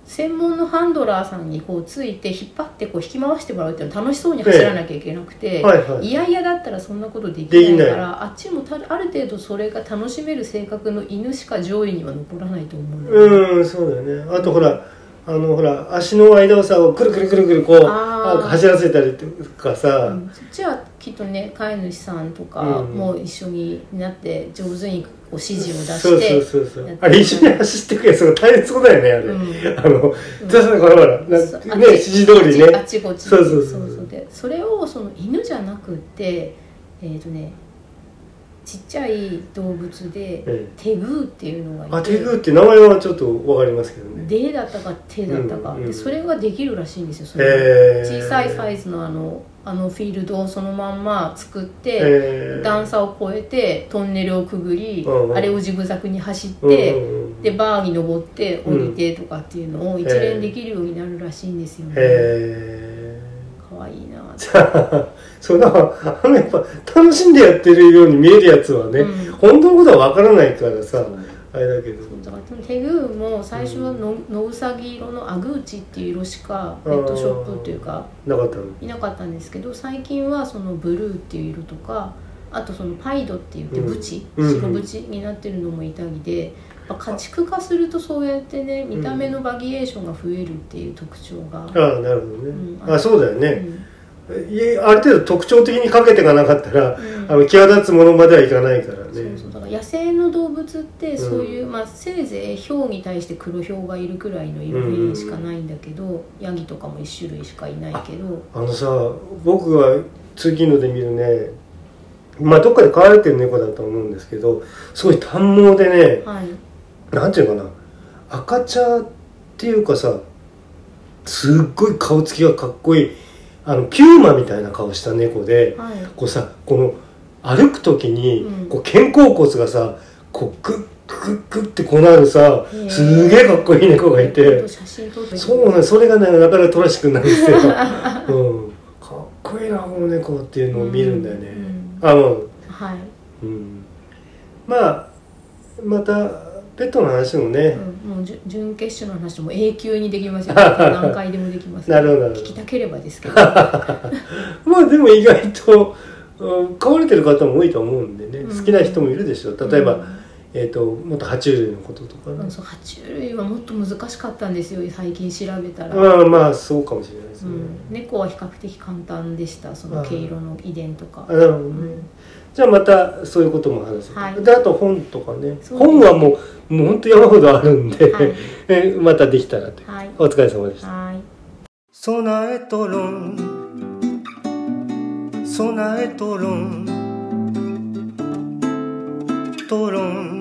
[SPEAKER 2] 専門のハンドラーさんにこうついて引っ張ってこう引き回してもらうっていうのは楽しそうに走らなきゃいけなくて、
[SPEAKER 1] はいはい。
[SPEAKER 2] いやいやだったらそんなことでき
[SPEAKER 1] ない
[SPEAKER 2] からあっちもたある程度それが楽しめる性格の犬しか上位には残らないと思う
[SPEAKER 1] うんそうだよね。あとほらあのほら足の間をさくるくるくるくるこう走らせたりとかさ、
[SPEAKER 2] うん。そっちはきっとね飼い主さんとか
[SPEAKER 1] うん。
[SPEAKER 2] も一緒になって上手にこう指示を出
[SPEAKER 1] そう
[SPEAKER 2] して、
[SPEAKER 1] そうそうそう
[SPEAKER 2] やって
[SPEAKER 1] あれ一緒に走ってくやつが大変そうだよねあれ、
[SPEAKER 2] うん。
[SPEAKER 1] あの、じゃあほらほらな
[SPEAKER 2] そう。
[SPEAKER 1] ね指示通りね。
[SPEAKER 2] あっちこっち。
[SPEAKER 1] そうそうそう
[SPEAKER 2] でそれをその犬じゃなくってえっ、とねちっちゃい動物で
[SPEAKER 1] え
[SPEAKER 2] テグーっていうのがいて。
[SPEAKER 1] あテグーって名前はちょっとわかりますけどね。
[SPEAKER 2] デだったかテだったか、
[SPEAKER 1] うんうん
[SPEAKER 2] でそれができるらしいんですよ。その
[SPEAKER 1] へー
[SPEAKER 2] 小さいサイズのあのあのフィールドをそのまんま作って、
[SPEAKER 1] え。ー
[SPEAKER 2] 段差を越えてトンネルをくぐり、
[SPEAKER 1] うんうん。
[SPEAKER 2] あれをジグザグに走って、
[SPEAKER 1] うんうんうん。
[SPEAKER 2] でバーに登って降りてとかっていうのを一連できるようになるらしいんですよね、
[SPEAKER 1] へ
[SPEAKER 2] かわいいなって
[SPEAKER 1] えそうだからあのやっぱ楽しんでやってるように見えるやつはね、
[SPEAKER 2] うん。
[SPEAKER 1] 本当のことはわからないからさあれだけど。
[SPEAKER 2] だからテグーも最初はの野うさぎ色のアグーチっていう色しかペットショップっていうか
[SPEAKER 1] なかったの？
[SPEAKER 2] いなかったんですけど最近はそのブルーっていう色とかあとそのパイドって言って
[SPEAKER 1] うん。
[SPEAKER 2] ブチ、
[SPEAKER 1] うん。
[SPEAKER 2] 白ブチになってるのもいたりでやっぱ家畜化するとそうやってね見た目のバリエーションが増えるっていう特徴が、
[SPEAKER 1] ああなるほどね、
[SPEAKER 2] うん。
[SPEAKER 1] あそうだよね、ある程度特徴的にかけていかなかったら、
[SPEAKER 2] うん。
[SPEAKER 1] あの際立つものまではいかないからね。
[SPEAKER 2] そうそう。だから野生の動物ってそういう、まあ、せいぜいヒョウに対して黒ヒョウがいるくらいの色変しかないんだけど、ヤギとかも1種類しかいないけど。
[SPEAKER 1] あのさ僕が通勤路で見るねまあどっかで飼われてる猫だと思うんですけどすごい短毛でね
[SPEAKER 2] はい。
[SPEAKER 1] なんていうのかな赤茶っていうかさすっごい顔つきがかっこいいあのピューマみたいな顔した猫で
[SPEAKER 2] はい。
[SPEAKER 1] こうさこの歩く時に、
[SPEAKER 2] うん。
[SPEAKER 1] こう肩甲骨がさこうグッグッグッってこうなるさすげえかっこいい猫がいてそうねそれがねなかなかトラシックになるんですよ、うん、かっこいいなこの猫っていうのを見るんだよね、あもう
[SPEAKER 2] はい、
[SPEAKER 1] うん。まあまたペットの話もね、
[SPEAKER 2] うん、もう準準決勝の話も永久にできますよ 何回でもできます
[SPEAKER 1] なるほどなるほど。
[SPEAKER 2] 聞きたければですけど。
[SPEAKER 1] まあでも意外と、うん飼われてる方も多いと思うんでね、
[SPEAKER 2] うん。
[SPEAKER 1] 好きな人もいるでしょう。例えば、
[SPEAKER 2] うん
[SPEAKER 1] えー、ともっと爬虫類のこととか。ね、
[SPEAKER 2] うんそう爬虫類はもっと難しかったんですよ最近調べたら、
[SPEAKER 1] まあまあそうかもしれないですね、
[SPEAKER 2] うん、猫は比較的簡単でした。その毛色の遺伝とか。
[SPEAKER 1] あなるほどね、
[SPEAKER 2] うん
[SPEAKER 1] じゃあまたそういうことも話す、
[SPEAKER 2] はい。
[SPEAKER 1] であと本とかね。本はもうもう本当山ほどあるんで、
[SPEAKER 2] はい。
[SPEAKER 1] えまたできたらという
[SPEAKER 2] はい。
[SPEAKER 1] お疲れ様でした。
[SPEAKER 2] はい。
[SPEAKER 1] 備えとろん。備えとろんとろん